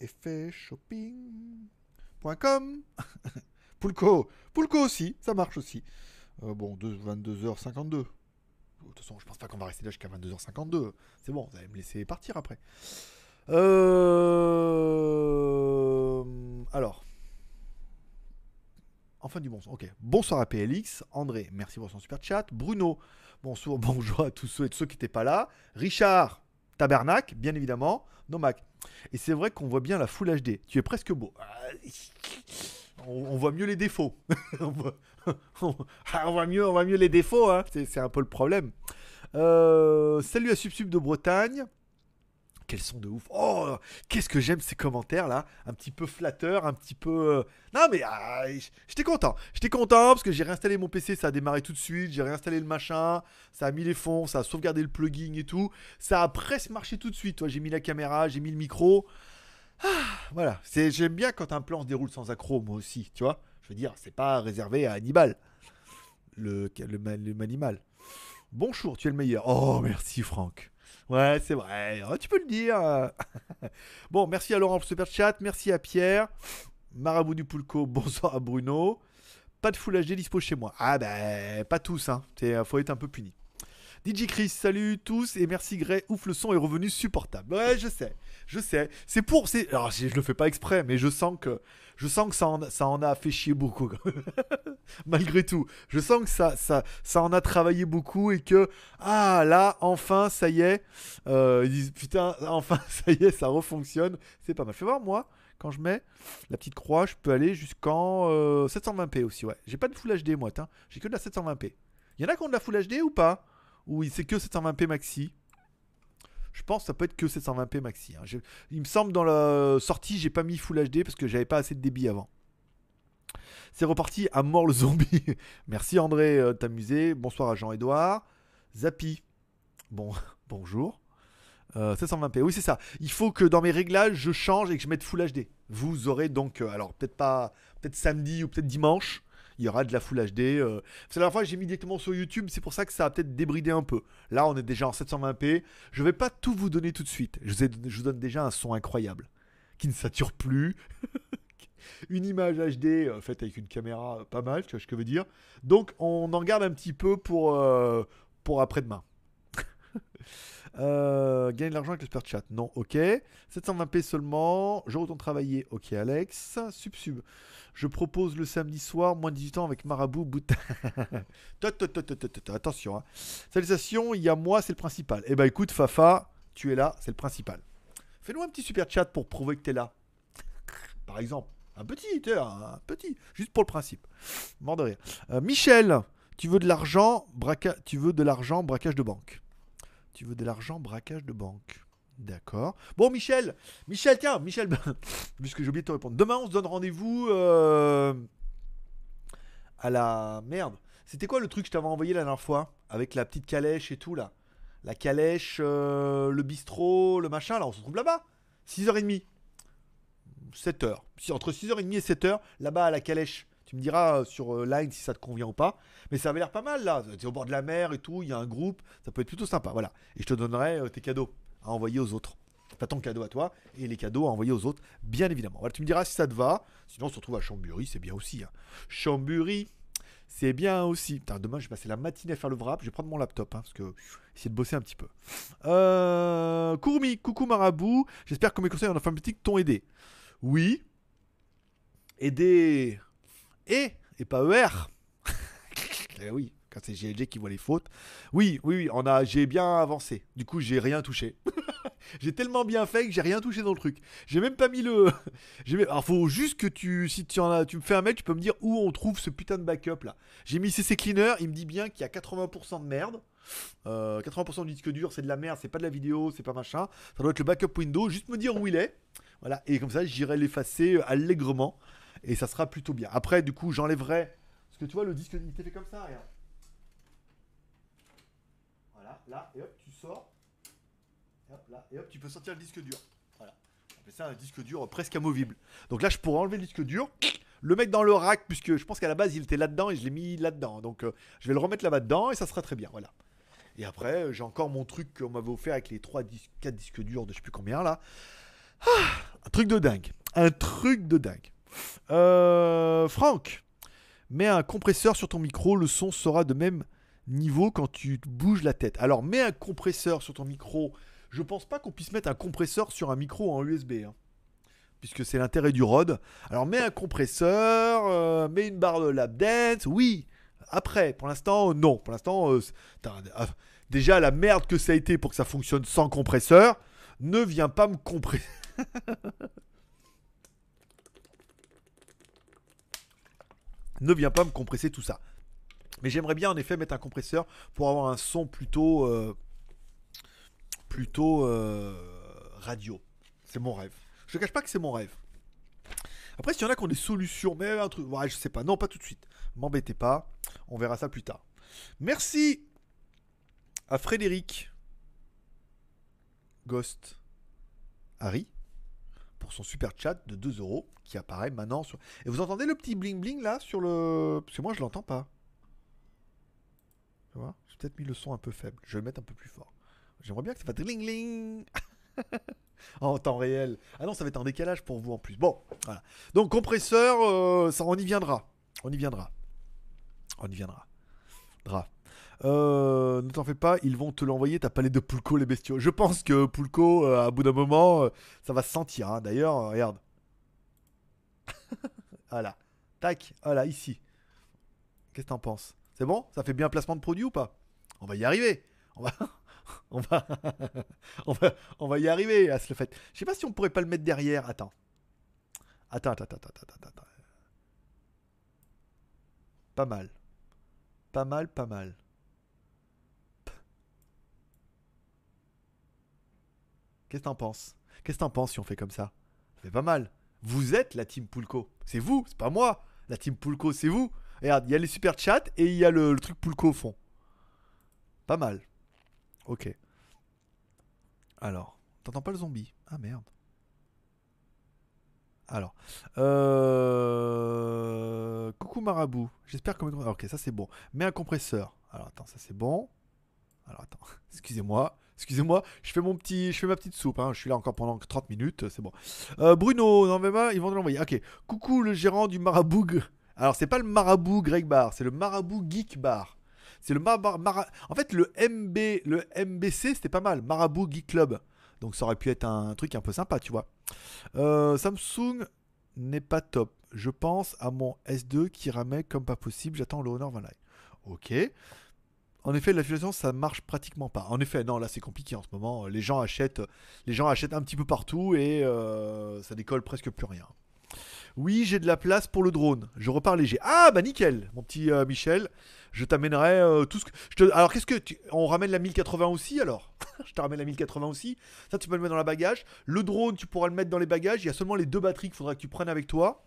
Effet shopping.com. [LAUGHS] Poulco. Poulco aussi, ça marche aussi. Euh, bon, deux- 22h52. De toute façon, je pense pas qu'on va rester là jusqu'à 22h52. C'est bon, vous allez me laisser partir après. Euh... Alors. Enfin du bon. Ok. Bonsoir à PLX. André, merci pour son super chat. Bruno, bonsoir, [LAUGHS] bonjour à tous ceux et ceux qui n'étaient pas là. Richard, Tabernac, bien évidemment. Nomac. Et c'est vrai qu'on voit bien la Full HD. Tu es presque beau. Ah, On, voit mieux les défauts. [LAUGHS] [LAUGHS] on, voit, mieux, les défauts. hein. C'est c'est un peu le problème. Euh, salut à Subsub de Bretagne. Quels sont de ouf. Oh, qu'est-ce que j'aime ces commentaires là. Un petit peu flatteur, un petit peu. euh, Non mais ah, j'étais content. J'étais content parce que j'ai réinstallé mon PC, ça a démarré tout de suite. J'ai réinstallé le machin, ça a mis les fonds, ça a sauvegardé le plugin et tout. Ça a presque marché tout de suite. J'ai mis la caméra, j'ai mis le micro. Ah, voilà. J'aime bien quand un plan se déroule sans accro, moi aussi. Tu vois. Je veux dire, c'est pas réservé à Hannibal, le le, ma- le manimal. Bonjour, tu es le meilleur. Oh, merci Franck. Ouais, c'est vrai. Oh, tu peux le dire. [LAUGHS] bon, merci à Laurent pour super chat. Merci à Pierre. Marabout du Poulco, [LAUGHS] bonsoir à Bruno. Pas de Full HD dispo chez moi. Ah ben, pas tous, hein. Faut être un peu puni. DJ Chris, salut tous et merci Gray. Ouf, le son est revenu supportable. Ouais, je sais, je sais. C'est pour, c'est, alors je, je le fais pas exprès, mais je sens que, je sens que ça en, ça en a fait chier beaucoup. [LAUGHS] Malgré tout, je sens que ça, ça, ça en a travaillé beaucoup et que, ah là, enfin, ça y est. Euh, ils disent putain, enfin, [LAUGHS] ça y est, ça refonctionne. C'est pas mal. Fais voir moi. Quand je mets la petite croix, je peux aller jusqu'en euh, 720p aussi, ouais. J'ai pas de Full HD, moi. J'ai que de la 720p. Il y en a qui ont de la Full HD ou pas? Ou c'est que 720p maxi Je pense que ça peut être que 720p maxi. hein. Il me semble dans la sortie, j'ai pas mis Full HD parce que j'avais pas assez de débit avant. C'est reparti à mort le zombie. [LAUGHS] Merci André euh, t'amuser. Bonsoir à Jean-Edouard. Zapi. Bon, [LAUGHS] bonjour. Euh, 720p, oui c'est ça. Il faut que dans mes réglages, je change et que je mette Full HD. Vous aurez donc, euh, alors peut-être pas, peut-être samedi ou peut-être dimanche, il y aura de la Full HD. euh. C'est la dernière fois que j'ai mis directement sur YouTube, c'est pour ça que ça a peut-être débridé un peu. Là, on est déjà en 720p. Je vais pas tout vous donner tout de suite. Je vous, donne déjà un son incroyable, qui ne sature plus. [LAUGHS] une image HD euh, faite avec une caméra euh, pas mal, tu vois ce que je veux dire. Donc, on en garde un petit peu pour, pour après-demain. [LAUGHS] Euh, gagner de l'argent avec le super chat. Non, ok. 720p seulement. Je retourne travailler. Ok, Alex. Sub sub. Je propose le samedi soir, moins de 18 ans avec Marabout. Bout... [LAUGHS] Attention. Hein. Salutations, il y a moi, c'est le principal. Eh ben écoute, Fafa, tu es là, c'est le principal. Fais-nous un petit super chat pour prouver que tu es là. Par exemple. Un petit, un petit. Juste pour le principe. Mort de rire. Euh, Michel, tu veux de l'argent, tu veux de l'argent, braquage de banque. Tu veux de l'argent, braquage de banque. D'accord. Bon, Michel, Michel, tiens, Michel, [LAUGHS] puisque j'ai oublié de te répondre. Demain, on se donne rendez-vous euh, à la merde. C'était quoi le truc que je t'avais envoyé la dernière fois avec la petite calèche et tout là? La calèche, euh, le bistrot, le machin. Là, on se trouve là-bas. 6h30. 7h. Si, entre 6h30 et 7h, là-bas à la calèche. Tu me diras euh, sur euh, Line si ça te convient ou pas. Mais ça avait l'air pas mal là. C'est au bord de la mer et tout. Il y a un groupe. Ça peut être plutôt sympa. Voilà. Et je te donnerai euh, tes cadeaux à envoyer aux autres. Enfin, ton cadeau à toi et les cadeaux à envoyer aux autres, bien évidemment. Voilà, tu me diras si ça te va. Sinon, on se retrouve à Chambury, c'est bien aussi. Hein. Chambury, c'est bien aussi. Putain, demain, je vais passer la matinée à faire le wrap. Je vais prendre mon laptop, hein, parce que essayer de bosser un petit peu. Euh, Kourmi, coucou Marabout. J'espère que mes conseils en informatique t'ont aidé. Oui. Aider et, et pas ER. [LAUGHS] oui, quand c'est GLG qui voit les fautes. Oui, oui, oui, on a, j'ai bien avancé. Du coup, j'ai rien touché. [LAUGHS] j'ai tellement bien fait que j'ai rien touché dans le truc. J'ai même pas mis le. [LAUGHS] Alors, faut juste que tu, si tu en as, tu me fais un mail, tu peux me dire où on trouve ce putain de backup là. J'ai mis CC Cleaner, il me dit bien qu'il y a 80% de merde. 80% euh, du disque dur, c'est de la merde, c'est pas de la vidéo, c'est pas machin. Ça doit être le backup Windows. Juste me dire où il est. Voilà, et comme ça, j'irai l'effacer allègrement et ça sera plutôt bien. Après, du coup, j'enlèverai. Parce que tu vois, le disque, il était fait comme ça, regarde. Voilà, là, et hop, tu sors. Et hop, là, et hop, tu peux sortir le disque dur. Voilà. On appelle ça un disque dur presque amovible. Donc là, je pourrais enlever le disque dur, le mettre dans le rack, puisque je pense qu'à la base, il était là-dedans et je l'ai mis là-dedans. Donc, euh, je vais le remettre là-bas dedans et ça sera très bien. Voilà. Et après, j'ai encore mon truc qu'on m'avait offert avec les 3 disques, 4 disques durs de je sais plus combien là. Ah, un truc de dingue. Un truc de dingue. Euh, Franck, mets un compresseur sur ton micro, le son sera de même niveau quand tu bouges la tête. Alors mets un compresseur sur ton micro. Je pense pas qu'on puisse mettre un compresseur sur un micro en USB. Hein, puisque c'est l'intérêt du ROD. Alors mets un compresseur, euh, mets une barre de lap dance, oui. Après, pour l'instant, non. Pour l'instant, euh, ah, déjà la merde que ça a été pour que ça fonctionne sans compresseur, ne viens pas me compresser. [LAUGHS] ne viens pas me compresser tout ça. Mais j'aimerais bien en effet mettre un compresseur pour avoir un son plutôt euh, plutôt euh, radio. C'est mon rêve. Je te cache pas que c'est mon rêve. Après, s'il y en a qui ont des solutions, mais un truc, ouais, je sais pas. Non, pas tout de suite. M'embêtez pas. On verra ça plus tard. Merci à Frédéric Ghost Harry pour son super chat de 2 euros qui apparaît maintenant. Et vous entendez le petit bling bling là sur le. Parce que moi je l'entends pas. Tu vois? J'ai peut-être mis le son un peu faible. Je vais le mettre un peu plus fort. J'aimerais bien que ça fasse dling ling [LAUGHS] en temps réel. Ah non, ça va être en décalage pour vous en plus. Bon, voilà. Donc compresseur, euh, ça, on y viendra. On y viendra. On y viendra. Dra. Euh, ne t'en fais pas, ils vont te l'envoyer ta palette de Pulco, les bestiaux. Je pense que Pulco, euh, à bout d'un moment, ça va se sentir. Hein. D'ailleurs, regarde. [LAUGHS] voilà. Tac, voilà, ici. Qu'est-ce que t'en penses? C'est bon? Ça fait bien placement de produit ou pas? On va y arriver. On va. [LAUGHS] on va, [LAUGHS] on va, on va y arriver à ce fait. Je sais pas si on pourrait pas le mettre derrière. Attends. Attends, attends, attends, attends, attends. Pas mal. Pas mal, pas mal. Qu'est-ce que t'en penses? Qu'est-ce que t'en penses si on fait comme ça? Ça fait pas mal. Vous êtes la team Pulco. C'est vous, c'est pas moi. La team Pulco, c'est vous. Regarde, il y a les super chats et il y a le, truc Pulco au fond. Pas mal. Ok. Alors, t'entends pas le zombie? Ah merde. Alors, euh... coucou Marabout. J'espère que. Ok, ça c'est bon. Mets un compresseur. Alors attends, ça c'est bon. Alors attends, [LAUGHS] excusez-moi. Excusez-moi, je fais mon petit, je ma petite soupe. Hein. Je suis là encore pendant 30 minutes, c'est bon. Euh, Bruno, non mais ils vont l'envoyer. Ok. Coucou le gérant du marabout. Alors c'est pas le marabout Greg Bar, c'est le marabout Geek Bar. C'est le Mar- Mara- En fait, le MB, le MBC, c'était pas mal. Marabout Geek Club. Donc ça aurait pu être un truc un peu sympa, tu vois. Euh, Samsung n'est pas top. Je pense à mon S2 qui ramait comme pas possible. J'attends le Honor 20 Lite. Ok. En effet, l'affiliation, ça marche pratiquement pas. En effet, non, là c'est compliqué en ce moment. Les gens achètent, les gens achètent un petit peu partout et euh, ça décolle presque plus rien. Oui, j'ai de la place pour le drone. Je repars léger. Ah bah nickel, mon petit euh, Michel. Je t'amènerai euh, tout ce que. Alors qu'est-ce que tu... on ramène la 1080 aussi alors? [LAUGHS] Je te ramène la 1080 aussi. Ça tu peux le mettre dans la bagage. Le drone, tu pourras le mettre dans les bagages. Il y a seulement les deux batteries qu'il faudra que tu prennes avec toi.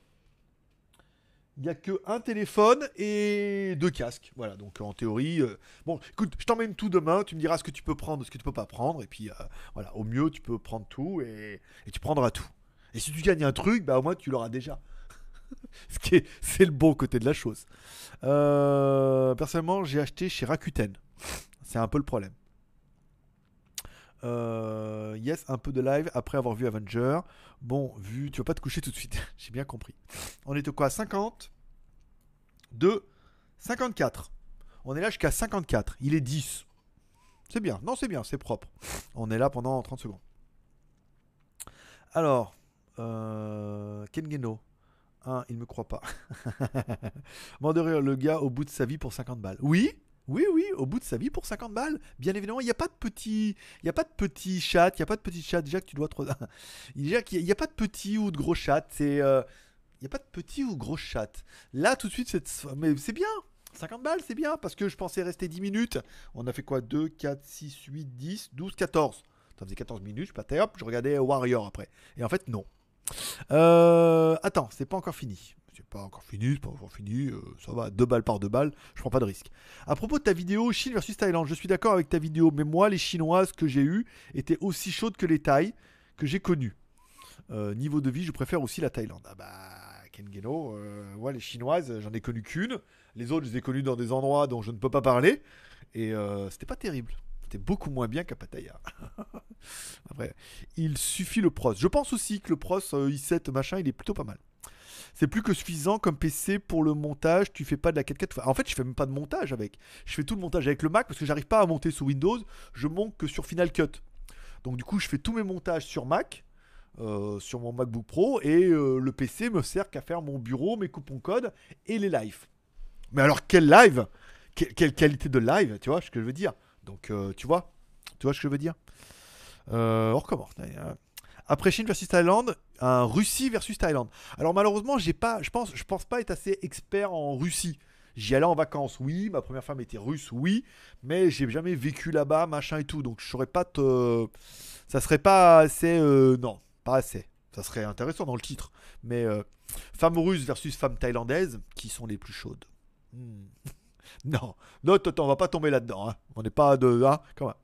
Il n'y a que un téléphone et deux casques. Voilà, donc en théorie. euh, Bon, écoute, je t'emmène tout demain. Tu me diras ce que tu peux prendre, ce que tu peux pas prendre. Et puis euh, voilà, au mieux, tu peux prendre tout et, et tu prendras tout. Et si tu gagnes un truc, bah au moins tu l'auras déjà. [LAUGHS] ce qui est, c'est le bon côté de la chose. Euh, personnellement, j'ai acheté chez Rakuten. C'est un peu le problème. Euh, yes, un peu de live après avoir vu Avenger. Bon, vu, tu vas pas te coucher tout de suite. [LAUGHS] J'ai bien compris. On est au quoi 50 2 54. On est là jusqu'à 54. Il est 10. C'est bien. Non, c'est bien, c'est propre. On est là pendant 30 secondes. Alors, euh, Kengeno. Hein, il me croit pas. [LAUGHS] Rire, le gars au bout de sa vie pour 50 balles. Oui, oui, oui, au bout de sa vie pour 50 balles. Bien évidemment, il n'y a pas de petit, il y a pas de petit chat, il y a pas de petit chat. Déjà que tu dois trop. Déjà qu'il n'y a pas de petit ou de gros chat. C'est, euh, il n'y a pas de petit ou gros chat. Là, tout de suite, c'est, mais c'est bien. 50 balles, c'est bien parce que je pensais rester 10 minutes. On a fait quoi? 2, 4, 6, 8, 10, 12, 14. Ça faisait 14 minutes, je partais, hop, je regardais Warrior après. Et en fait, non. Euh, attends, c'est pas encore fini. C'est pas encore fini, c'est pas encore fini. euh, ça va, deux balles par deux balles, je prends pas de risque. À propos de ta vidéo Chine versus Thaïlande, je suis d'accord avec ta vidéo, mais moi, les chinoises que j'ai eues étaient aussi chaudes que les Thaïs que j'ai connues. Euh, niveau de vie, je préfère aussi la Thaïlande. Ah bah, Ken Geno, euh, ouais, les chinoises, j'en ai connu qu'une. Les autres, je les ai connues dans des endroits dont je ne peux pas parler. Et euh, c'était pas terrible. C'était beaucoup moins bien qu'à Pattaya. [LAUGHS] Après, il suffit le pros. Je pense aussi que le pros euh, i7 machin, il est plutôt pas mal. C'est plus que suffisant comme PC pour le montage. Tu fais pas de la 4K. En fait, je fais même pas de montage avec. Je fais tout le montage avec le Mac parce que j'arrive pas à monter sous Windows. Je monte que sur Final Cut. Donc du coup, je fais tous mes montages sur Mac, euh, sur mon MacBook Pro, et euh, le PC me sert qu'à faire mon bureau, mes coupons code et les lives. Mais alors quel live? Que- Quelle qualité de live, tu vois ce que je veux dire? Donc euh, tu vois, tu vois ce que je veux dire? On recommence. Après Chine versus Thaïlande, un Russie versus Thaïlande. Alors malheureusement, j'ai pas, je pense, je pense pas être assez expert en Russie. J'y allais en vacances, oui. Ma première femme était russe, oui. Mais j'ai jamais vécu là-bas, machin et tout. Donc je saurais pas te. Ça serait pas assez. euh, non, pas assez. Ça serait intéressant dans le titre. Mais euh, femme russe versus femme thaïlandaise, qui sont les plus chaudes Hmm. [LAUGHS] Non, non, on va pas tomber là-dedans. hein. On n'est pas de. Hein, quand même.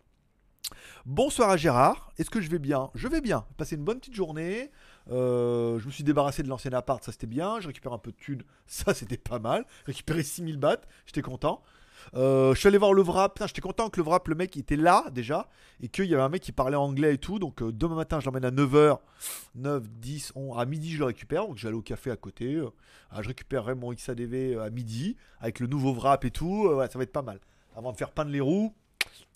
Bonsoir à Gérard. Est-ce que je vais bien? Je vais bien. Passé une bonne petite journée. Euh, je me suis débarrassé de l'ancien appart, ça c'était bien. Je récupère un peu de thunes, [LAUGHS] ça c'était pas mal. Récupérer 6000 bahts, j'étais content. Euh, je suis allé voir le. Putain, j'étais content que le Wrap, le mec, était là déjà. Et qu'il y avait un mec qui parlait anglais et tout. Donc euh, demain matin, je l'emmène à 9h. 9, 10, 11. À midi, je le récupère. Donc aller au café à côté. Ah, je récupérerai mon XADV à midi. Avec le nouveau Wrap et tout. Ça va être pas mal. Avant de faire peindre les roues.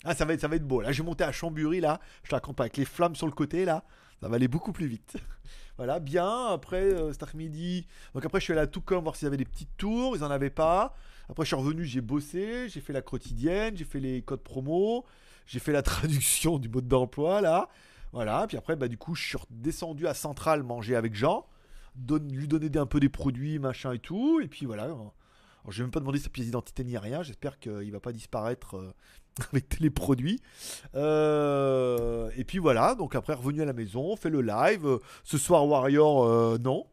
Ah, ça va être, ça va être beau. Là, j'ai monté à Chambury, là. Je pas, avec les flammes sur le côté, là. Ça va aller beaucoup plus vite. [LAUGHS] voilà, bien. Après, euh, cet après-midi. Donc, après, je suis allé à Toucom voir s'ils avaient des petites tours. Ils en avaient pas. Après, je suis revenu, j'ai bossé. J'ai fait la quotidienne. J'ai fait les codes promo. J'ai fait la [LAUGHS] traduction du mode d'emploi, là. Voilà. Puis après, bah, du coup, je suis redescendu à Centrale manger avec Jean. Lui donner un peu des produits, machin et tout. Et puis voilà. Je vais même pas demander sa pièce d'identité ni rien. J'espère qu'il va pas disparaître euh, [LAUGHS] avec tous les produits. Euh, et puis voilà. Donc après, revenu à la maison, fait le live. Ce soir, Warrior, euh, non.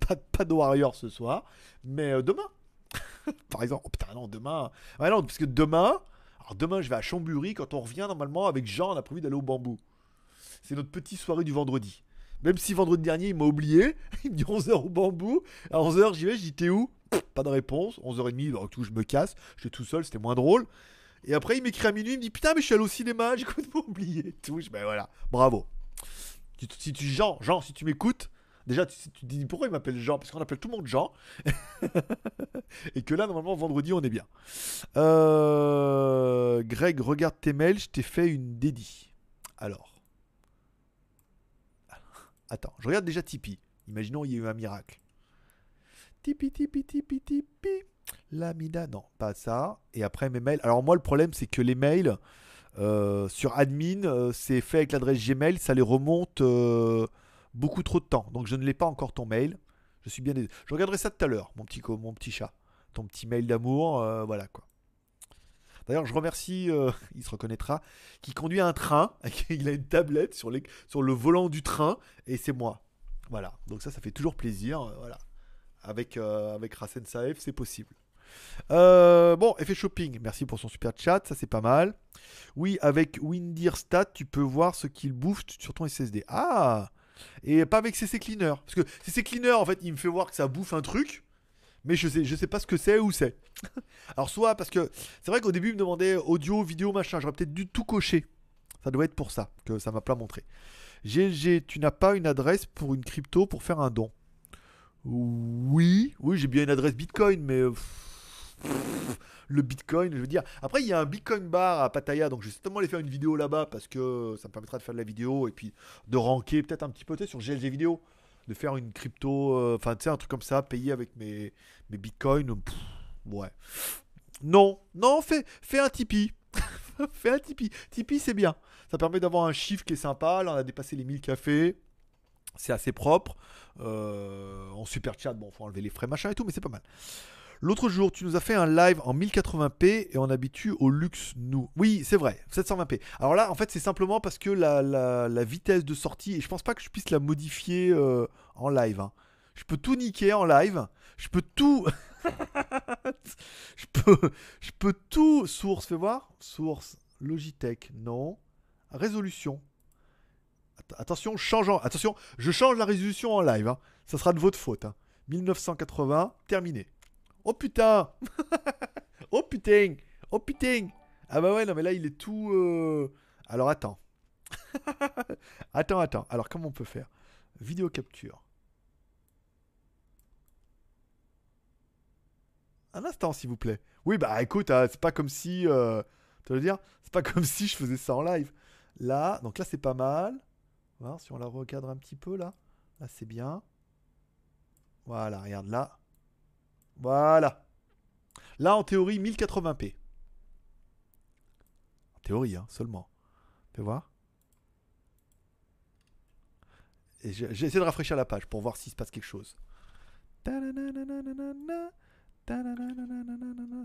[LAUGHS] pas, de Warrior ce soir. Mais demain. [LAUGHS] Par exemple. Oh putain, non, demain. Non, parce que demain. Alors demain, je vais à Chambury. Quand on revient, normalement, avec Jean, on a prévu d'aller au bambou. C'est notre petite soirée du vendredi. Même si vendredi dernier, il m'a oublié. [LAUGHS] Il me dit 11h au bambou. À 11h, j'y vais. Je dis T'es où? Pas de réponse. 11h30, donc tout, je me casse. J'étais tout seul, c'était moins drôle. Et après, il m'écrit à minuit. Il me dit Putain, mais je suis allé au cinéma. J'ai complètement [LAUGHS] oublié. Tout. Ben voilà, bravo. Si tu, si tu- Jean, Jean, si tu m'écoutes, Déjà, tu, tu dis pourquoi il m'appelle Jean? Parce qu'on appelle tout le monde Jean. [LAUGHS] Et que là, normalement, vendredi, on est bien. Euh, Greg, regarde tes mails, je t'ai fait une dédie. Alors. Attends, je regarde déjà Tipeee. Imaginons il y a eu un miracle. Tipeee, Tipeee, Tipeee, Tipeee. Lamida, non, pas ça. Et après mes mails. Alors moi, le problème, c'est que les mails euh, sur admin, euh, c'est fait avec l'adresse Gmail, ça les remonte euh, beaucoup trop de temps. Donc je ne l'ai pas encore ton mail. Je suis bien. Je regarderai ça tout à l'heure, mon petit, mon petit chat. Ton petit mail d'amour, voilà quoi. D'ailleurs, je remercie, euh, [LAUGHS] il se reconnaîtra, qui conduit un train. [LAUGHS] il a une tablette sur, le volant du train et c'est moi. Voilà. Donc ça, ça fait toujours plaisir. euh, voilà. Avec, euh, avec Rasen Saef, c'est possible. Euh, bon, effet shopping, merci pour son super chat, ça c'est pas mal. Oui, avec Windirstat, tu peux voir ce qu'il bouffe sur ton SSD. Ah Et pas avec CC Cleaner. Parce que CC Cleaner, en fait, il me fait voir que ça bouffe un truc, mais je sais, je sais pas ce que c'est ou c'est. [LAUGHS] Alors, soit parce que c'est vrai qu'au début, il me demandait audio, vidéo, machin. J'aurais peut-être dû tout cocher. Ça doit être pour ça que ça m'a pas montré. GLG, tu n'as pas une adresse pour une crypto pour faire un don? Oui, oui, j'ai bien une adresse Bitcoin, mais. le Bitcoin, je veux dire. Après, il y a un Bitcoin bar à Pattaya, donc je vais certainement aller faire une vidéo là-bas parce que ça me permettra de faire de la vidéo et puis de ranker peut-être un petit peu sur GLG vidéo, de faire une crypto, euh, enfin tu sais, un truc comme ça, payer avec mes, Bitcoins. ouais. Non, non, fais, fais un Tipeee. [LAUGHS] fais un Tipeee. Tipeee, c'est bien. Ça permet d'avoir un chiffre qui est sympa. Là, on a dépassé les 1000 cafés. C'est assez propre. Euh, en super chat, bon, faut enlever les frais, machin et tout, mais c'est pas mal. L'autre jour, tu nous as fait un live en 1080p et on habitue au luxe, nous. Oui, c'est vrai, 720p. Alors là, en fait, c'est simplement parce que la, la- vitesse de sortie, et je pense pas que je puisse la modifier euh, en live. hein. Je peux tout niquer en live. Je peux tout. [LAUGHS] je peux, je peux tout. Source, fais voir. Source, Logitech, non. Résolution. Att- Attention, changeant. Attention, je change la résolution en live. hein. Ça sera de votre faute. hein. 1980, terminé. Oh putain [LAUGHS] Oh putain Oh putain Ah bah ouais, non mais là il est tout... euh, Alors attends. [LAUGHS] attends, attends. Alors comment on peut faire? Vidéo capture. Un instant s'il vous plaît. Oui bah écoute, hein, c'est pas comme si... Euh... Tu veux dire? C'est pas comme [LAUGHS] si je faisais ça en live. Là, donc là c'est pas mal. Voir si on la recadre un petit peu là. Là c'est bien. Voilà, regarde là. Voilà. Là, en théorie, 1080p. En théorie, hein, seulement. Tu voir Et essayé de rafraîchir la page pour voir s'il se passe quelque chose.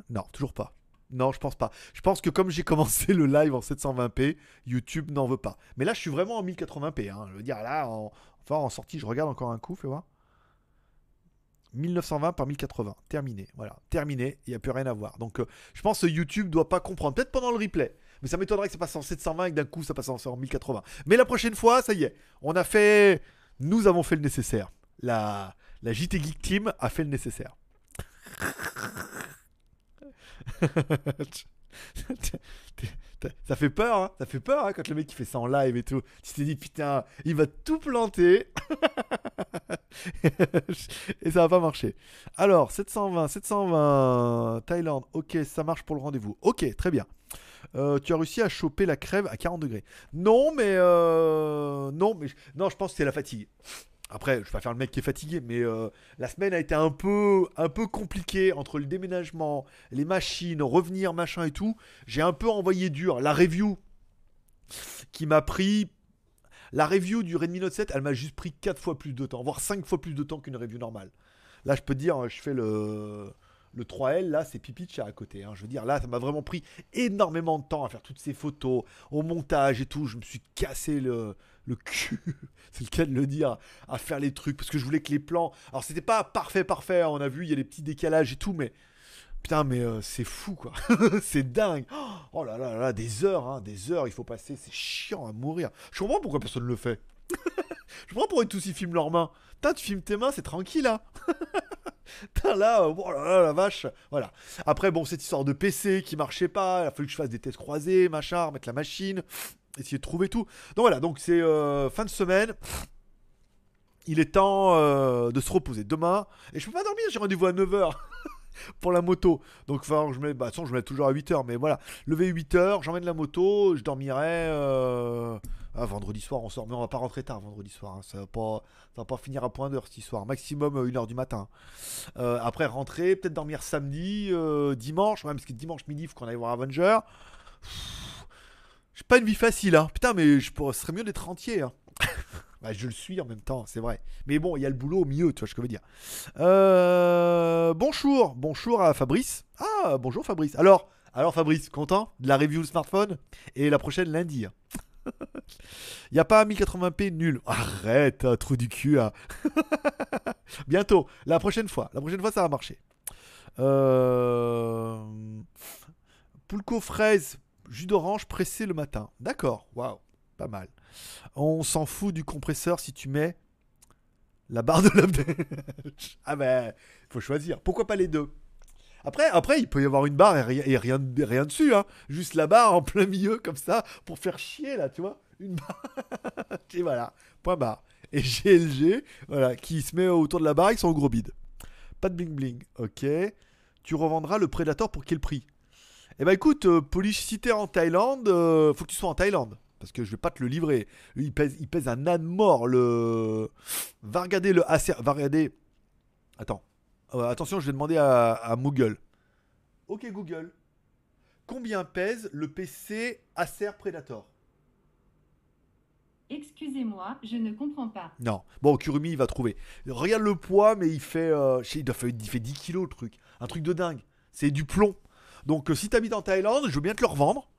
Non, toujours pas. Non, je pense pas. Je pense que comme j'ai commencé le live en 720p, YouTube n'en veut pas. Mais là, je suis vraiment en 1080p. hein. Je veux dire, là, en, enfin, en sortie, je regarde encore un coup, fais voir. 1920 par 1080. Terminé. Voilà. Terminé. Il n'y a plus rien à voir. Donc, euh, je pense que YouTube doit pas comprendre. Peut-être pendant le replay. Mais ça m'étonnerait que ça passe en 720 et que d'un coup, ça passe en en 1080. Mais la prochaine fois, ça y est. On a fait. Nous avons fait le nécessaire. La, la JT Geek Team a fait le nécessaire. [LAUGHS] [LAUGHS] ça fait peur, hein. Ça fait peur hein, quand le mec il fait ça en live et tout. Tu t'es dit putain, il va tout planter. [LAUGHS] et ça va pas marcher. Alors, 720, 720, Thaïlande, ok, ça marche pour le rendez-vous. Ok, très bien. Euh, tu as réussi à choper la crève à 40 degrés. Non, mais euh, non, mais non, je pense que c'est la fatigue. Après, je vais pas faire le mec qui est fatigué, mais euh, la semaine a été un peu, compliquée entre le déménagement, les machines, revenir, machin et tout. J'ai un peu envoyé dur. La review qui m'a pris. La review du Redmi Note 7, elle m'a juste pris 4 fois plus de temps, voire 5 fois plus de temps qu'une review normale. Là, je peux dire, je fais le, le 3L, là, c'est pipi de à côté. hein. Je veux dire, là, ça m'a vraiment pris énormément de temps à faire toutes ces photos, au montage et tout. Je me suis cassé le, le cul, [LAUGHS] c'est le cas de le dire, à faire les trucs parce que je voulais que les plans. Alors, c'était pas parfait, parfait. hein. On a vu, il y a des petits décalages et tout, mais. Putain, mais euh, c'est fou quoi. [LAUGHS] c'est dingue. Oh là là là des heures, hein, des heures, il faut passer. C'est chiant à mourir. Je comprends pourquoi personne ne le fait. [LAUGHS] je comprends pourquoi tous ils filment leurs mains. Putain, tu filmes tes mains, c'est tranquille là. Putain, là, euh, oh là là, la vache. Voilà. Après, bon, cette histoire de PC qui marchait pas, il a fallu que je fasse des tests croisés, machin, remettre la machine, essayer de trouver tout. Donc voilà, donc c'est euh, fin de semaine. il est temps euh, de se reposer. Demain, et je peux pas dormir, j'ai rendez-vous à 9h [LAUGHS] pour la moto. Donc, enfin, je mets, bah, de toute façon, je mets toujours à 8h, mais voilà. Lever 8h, j'emmène la moto, je dormirai. euh, ah, vendredi soir, on sort, mais on va pas rentrer tard vendredi soir. hein. Ça, va pas, ça va pas finir à point d'heure cette histoire. Maximum 1h du matin. Après, rentrer, peut-être dormir samedi, dimanche, ouais, parce que dimanche midi, il faut qu'on aille voir Avenger. Pff, J'ai pas une vie facile, hein. Putain, mais je ce serait mieux d'être rentier. Hein. [LAUGHS] Bah, je le suis en même temps, c'est vrai. Mais bon, il y a le boulot au milieu, tu vois ce que je veux dire. Euh, bonjour, bonjour à Fabrice. Ah, bonjour Fabrice. Alors, alors Fabrice, content de la review smartphone et la prochaine lundi. [LAUGHS] Il n'y a pas 1080p nul. Arrête, hein, trou du cul. hein. [LAUGHS] Bientôt, la prochaine fois. La prochaine fois, ça va marcher. Euh... Poulco fraise, jus d'orange pressé le matin. D'accord, waouh, pas mal. On s'en fout du compresseur si tu mets la barre de l'update. ah ben, faut choisir. Pourquoi pas les deux? Après, après, il peut y avoir une barre et rien, rien dessus, hein. Juste la barre en plein milieu, comme ça, pour faire chier, là, tu vois. Une barre. [LAUGHS] et voilà, point barre. Et GLG, voilà, qui se met autour de la barre avec son gros bide. Pas de bling bling, ok. Tu revendras le Predator pour quel prix? Eh ben écoute, euh, Polish, si t'es en Thaïlande, euh, faut que tu sois en Thaïlande. Parce que je vais pas te le livrer. Lui, il pèse, il pèse un âne mort. Le... Va regarder le Acer. Va regarder. Attends. Euh, attention, je vais demander à, à Google. Ok, Google. Combien pèse le PC Acer Predator? Excusez-moi, je ne comprends pas. Non. Bon, Kurumi, il va trouver. Regarde le poids, mais il fait, euh, je sais, il, doit faire, il fait 10 kilos le truc. Un truc de dingue. C'est du plomb. Donc, euh, si t'habites en Thaïlande, je veux bien te le revendre.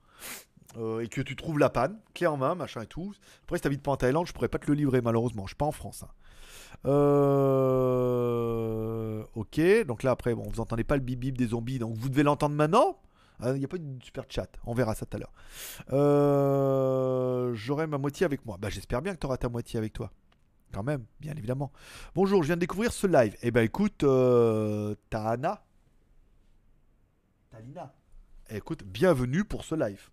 Euh, et que tu trouves la panne, clé en main, machin et tout. Après, si t'habites pas en Thaïlande, je pourrais pas te le livrer, malheureusement. Je suis pas en France. hein. Euh... Ok. Donc là, après, bon, vous entendez pas le bip bip des zombies. Donc, vous devez l'entendre maintenant. Il n'y a pas de super chat. On verra ça tout à l'heure. J'aurai ma moitié avec moi. Bah, j'espère bien que tu auras ta moitié avec toi. Quand même, bien évidemment. Bonjour, je viens de découvrir ce live. Eh ben écoute, Tahana. Talina. Écoute, bienvenue pour ce live.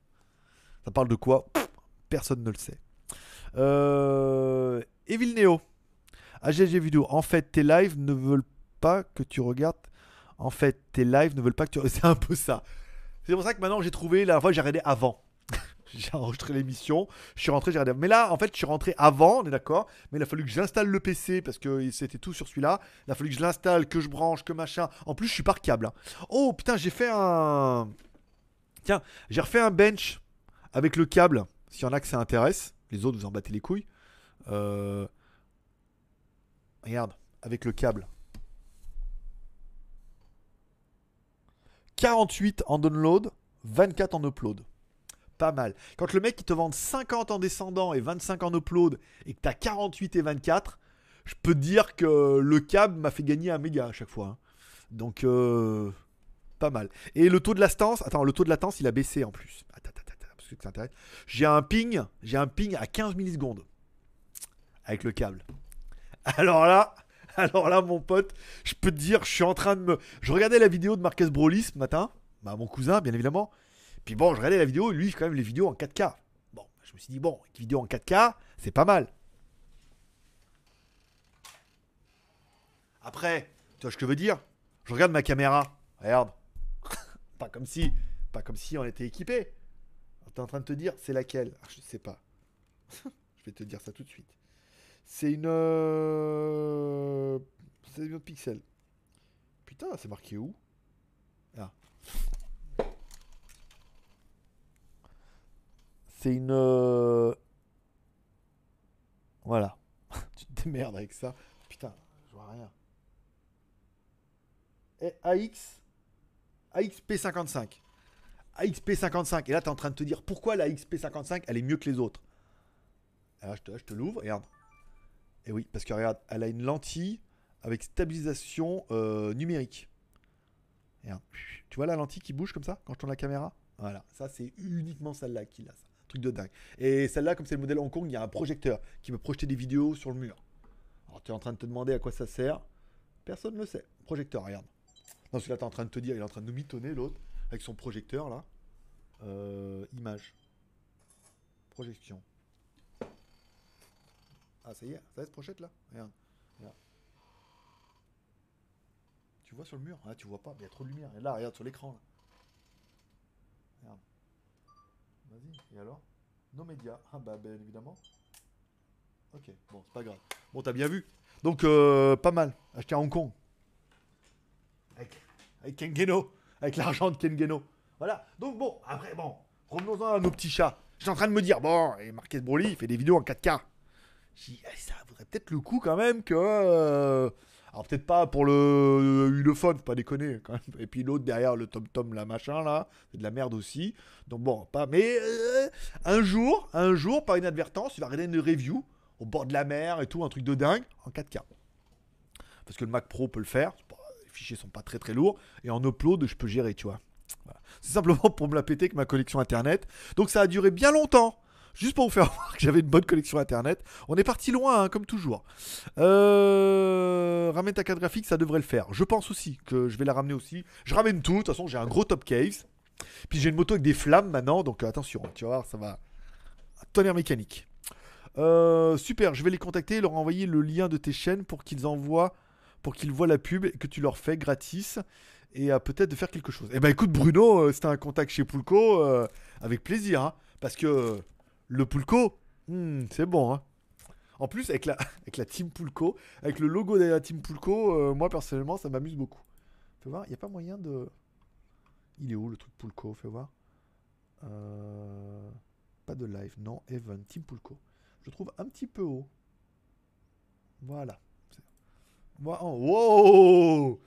Ça parle de quoi? Personne ne le sait. Euh, Evil Neo. AGG vidéo. En fait, tes lives ne veulent pas que tu regardes. En fait, tes lives ne veulent pas que tu. [LAUGHS] C'est un peu ça. C'est pour ça que maintenant j'ai trouvé. La fois, j'ai regardé avant. [LAUGHS] j'ai enregistré l'émission. Je suis rentré, j'ai regardé. Mais là, en fait, je suis rentré avant, on est d'accord. Mais il a fallu que j'installe le PC parce que c'était tout sur celui-là. Il a fallu que je l'installe, que je branche, que machin. En plus, je suis par câble. hein. Oh putain, j'ai fait un. Tiens, j'ai refait un bench avec le câble. S'il y en a que ça intéresse. Les autres, vous en battez les couilles. Euh... Regarde, avec le câble. 48 en download, 24 en upload. Pas mal. Quand le mec il te vend 50 en descendant et 25 en upload et que t'as 48 et 24, je peux te dire que le câble m'a fait gagner un méga à chaque fois. hein. Donc, euh, pas mal. Et le taux de latence, attends, le taux de latence il a baissé en plus. Attends, attends, attends, parce que. J'ai un ping, j'ai un ping à 15 millisecondes avec le câble. [LAUGHS] Alors là, alors là, mon pote, je peux te dire, je suis en train de me. Je regardais la vidéo de Marcus Broly ce matin, bah, mon cousin, bien évidemment. Puis bon, je regardais la vidéo, lui, quand même les vidéos en 4K. Bon, je me suis dit, bon, une vidéo en 4K, c'est pas mal. Après, tu vois ce que veux dire? Je regarde ma caméra, regarde. [LAUGHS] pas comme si, pas comme si on était équipé. T'es en train de te dire, c'est laquelle? Ah, Je sais pas. [LAUGHS] je vais te dire ça tout de suite. C'est une. euh, C'est une pixel. Putain, c'est marqué où? Ah. Une. euh, Voilà. [LAUGHS] tu te démerdes avec ça. Putain, je vois rien. Et AX. AXP55. AXP55. Et là, tu es en train de te dire pourquoi la XP55 elle est mieux que les autres? Alors, je te, l'ouvre. Et oui, parce que regarde, elle a une lentille avec stabilisation euh, numérique. Tu vois la lentille qui bouge comme ça quand je tourne la caméra? Voilà, ça c'est uniquement celle-là qui l'a. De dingue. Et celle-là, comme c'est le modèle Hong Kong, il y a un projecteur qui peut projeter des vidéos sur le mur. Alors tu es en train de te demander à quoi ça sert. Personne ne le sait. Projecteur, regarde. Non, celui-là, tu en train de te dire, il est en train de nous mitonner l'autre, avec son projecteur là. Euh, image. Projection. Ah, ça y est, ça se projette là. Tu vois sur le mur? Là, tu vois pas, il y a trop de lumière. Et là, regarde sur l'écran. là. Regarde. Vas-y, et alors? Nos médias. Ah bah, bien évidemment. Ok, bon, c'est pas grave. Bon, t'as bien vu. Donc, euh, pas mal. Acheté à Hong Kong. Avec, avec Ken Geno. Avec l'argent de Ken Geno. Voilà. Donc, bon, après, bon, revenons-en à nos petits chats. J'étais en train de me dire, bon, et Marquez Broly, il fait des vidéos en 4K. J'ai dit, ça vaudrait peut-être le coup quand même que. euh, Alors, peut-être pas pour le Ulefone, faut pas déconner quand même. Et puis l'autre derrière, le Tom Tom, là, machin, là, c'est de la merde aussi. Donc, bon, pas. Mais euh, un jour, un jour, par inadvertance, il va regarder une review au bord de la mer et tout, un truc de dingue, en 4K. Parce que le Mac Pro peut le faire. Les fichiers sont pas très très lourds. Et en upload, je peux gérer, tu vois. C'est simplement pour me la péter avec ma connexion internet. Donc ça a duré bien longtemps. Juste pour vous faire [LAUGHS] voir que j'avais une bonne connexion internet. On est parti loin, hein, comme toujours. Euh... Ramène ta carte graphique, ça devrait le faire. Je pense aussi que je vais la ramener aussi. Je ramène tout. De toute façon, j'ai un gros top case. Puis j'ai une moto avec des flammes maintenant. Donc euh, attention, tu vas voir, ça va. Tonnerre mécanique. Euh, super, je vais les contacter et leur envoyer le lien de tes chaînes pour qu'ils envoient, pour qu'ils voient la pub que tu leur fais gratis et à peut-être de faire quelque chose. Eh ben écoute Bruno, c'était un contact chez Poulco, euh, avec plaisir, hein, parce que le Poulco, hmm, c'est bon. Hein. En plus avec la, [LAUGHS] team Poulco, avec le logo de la team Poulco, euh, moi personnellement ça m'amuse beaucoup. Fais voir, il n'y a pas moyen de... Il est où le truc Poulco Fais voir. Euh, Pas de live, non, Even, team Poulco je trouve un petit peu haut. Voilà. Moi, en- wow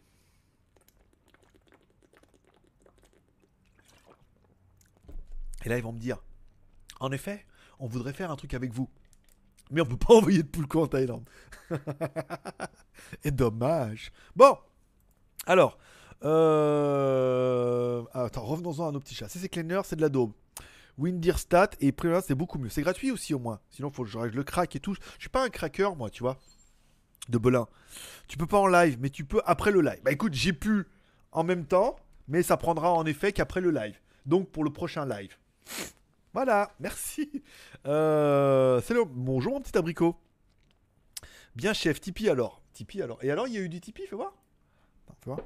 Et là, ils vont me dire, en effet, on voudrait faire un truc avec vous. Mais on peut pas [LAUGHS] envoyer de Poulco en Thaïlande. [LAUGHS] Et dommage. Bon. Alors. Euh... ah, attends, revenons-en à nos petits chats. CC Cleaner, c'est de la daube. Windirstat et Primavera, c'est beaucoup mieux. C'est gratuit aussi au moins. Sinon, faut que je le crack et tout. Je suis pas un cracker, moi, tu vois. De Belin. Tu peux pas en live, mais tu peux après le live. Bah écoute, j'ai pu en même temps, mais ça prendra en effet qu'après le live. Donc pour le prochain live. Voilà, merci. Euh, le... Bonjour mon petit abricot. Bien chef, Tipeee alors. Tipeee alors. Et alors, il y a eu du Tipeee, fais voir. Attends, fais voir.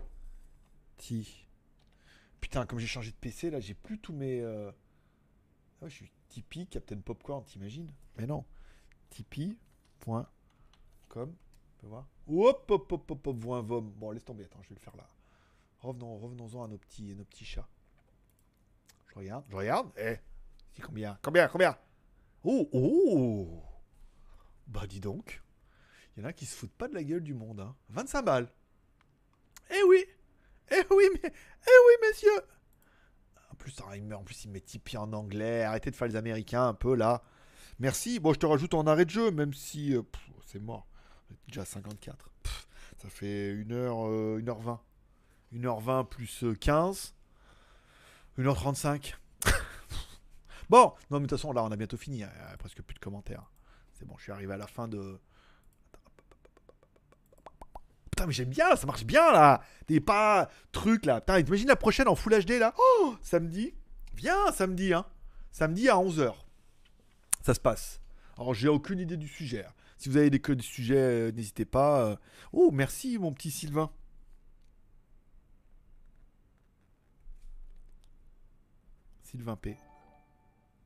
Putain, comme j'ai changé de PC, là, j'ai plus tous mes... euh, ah je suis Tipeee, Captain Popcorn, t'imagines? Mais non. Tipeee.com. Peut voir. Hop, hop, hop, hop, hop, un vom. Bon, laisse tomber, attends, je vais le faire là. Revenons, revenons-en à nos petits, nos petits chats. Je regarde, je regarde. Eh, combien Combien Combien? Oh, oh Bah, dis donc. Il y en a qui se foutent pas de la gueule du monde, hein. 25 balles. Eh oui Eh oui, mais... Eh oui, messieurs en plus, en plus, il met Tipeee en anglais. Arrêtez de faire les Américains un peu là. Merci. Bon, je te rajoute en arrêt de jeu, même si euh, c'est mort. Déjà à 54. Pff, ça fait 1h, euh, 1h20. 1h20 plus euh, 15. 1h35. Bon, non, mais de toute façon, là, on a bientôt fini. Y a presque plus de commentaires. C'est bon, je suis arrivé à la fin de. Putain, mais j'aime bien, ça marche bien là. Des pas trucs là. Putain, t'imagines la prochaine en Full HD là Oh, samedi. Viens, samedi, hein. Samedi à 11h. Ça se passe. Alors, j'ai aucune idée du sujet. hein. Si vous avez des, des sujets, euh, n'hésitez pas. euh. Oh, merci, mon petit Sylvain. Sylvain P.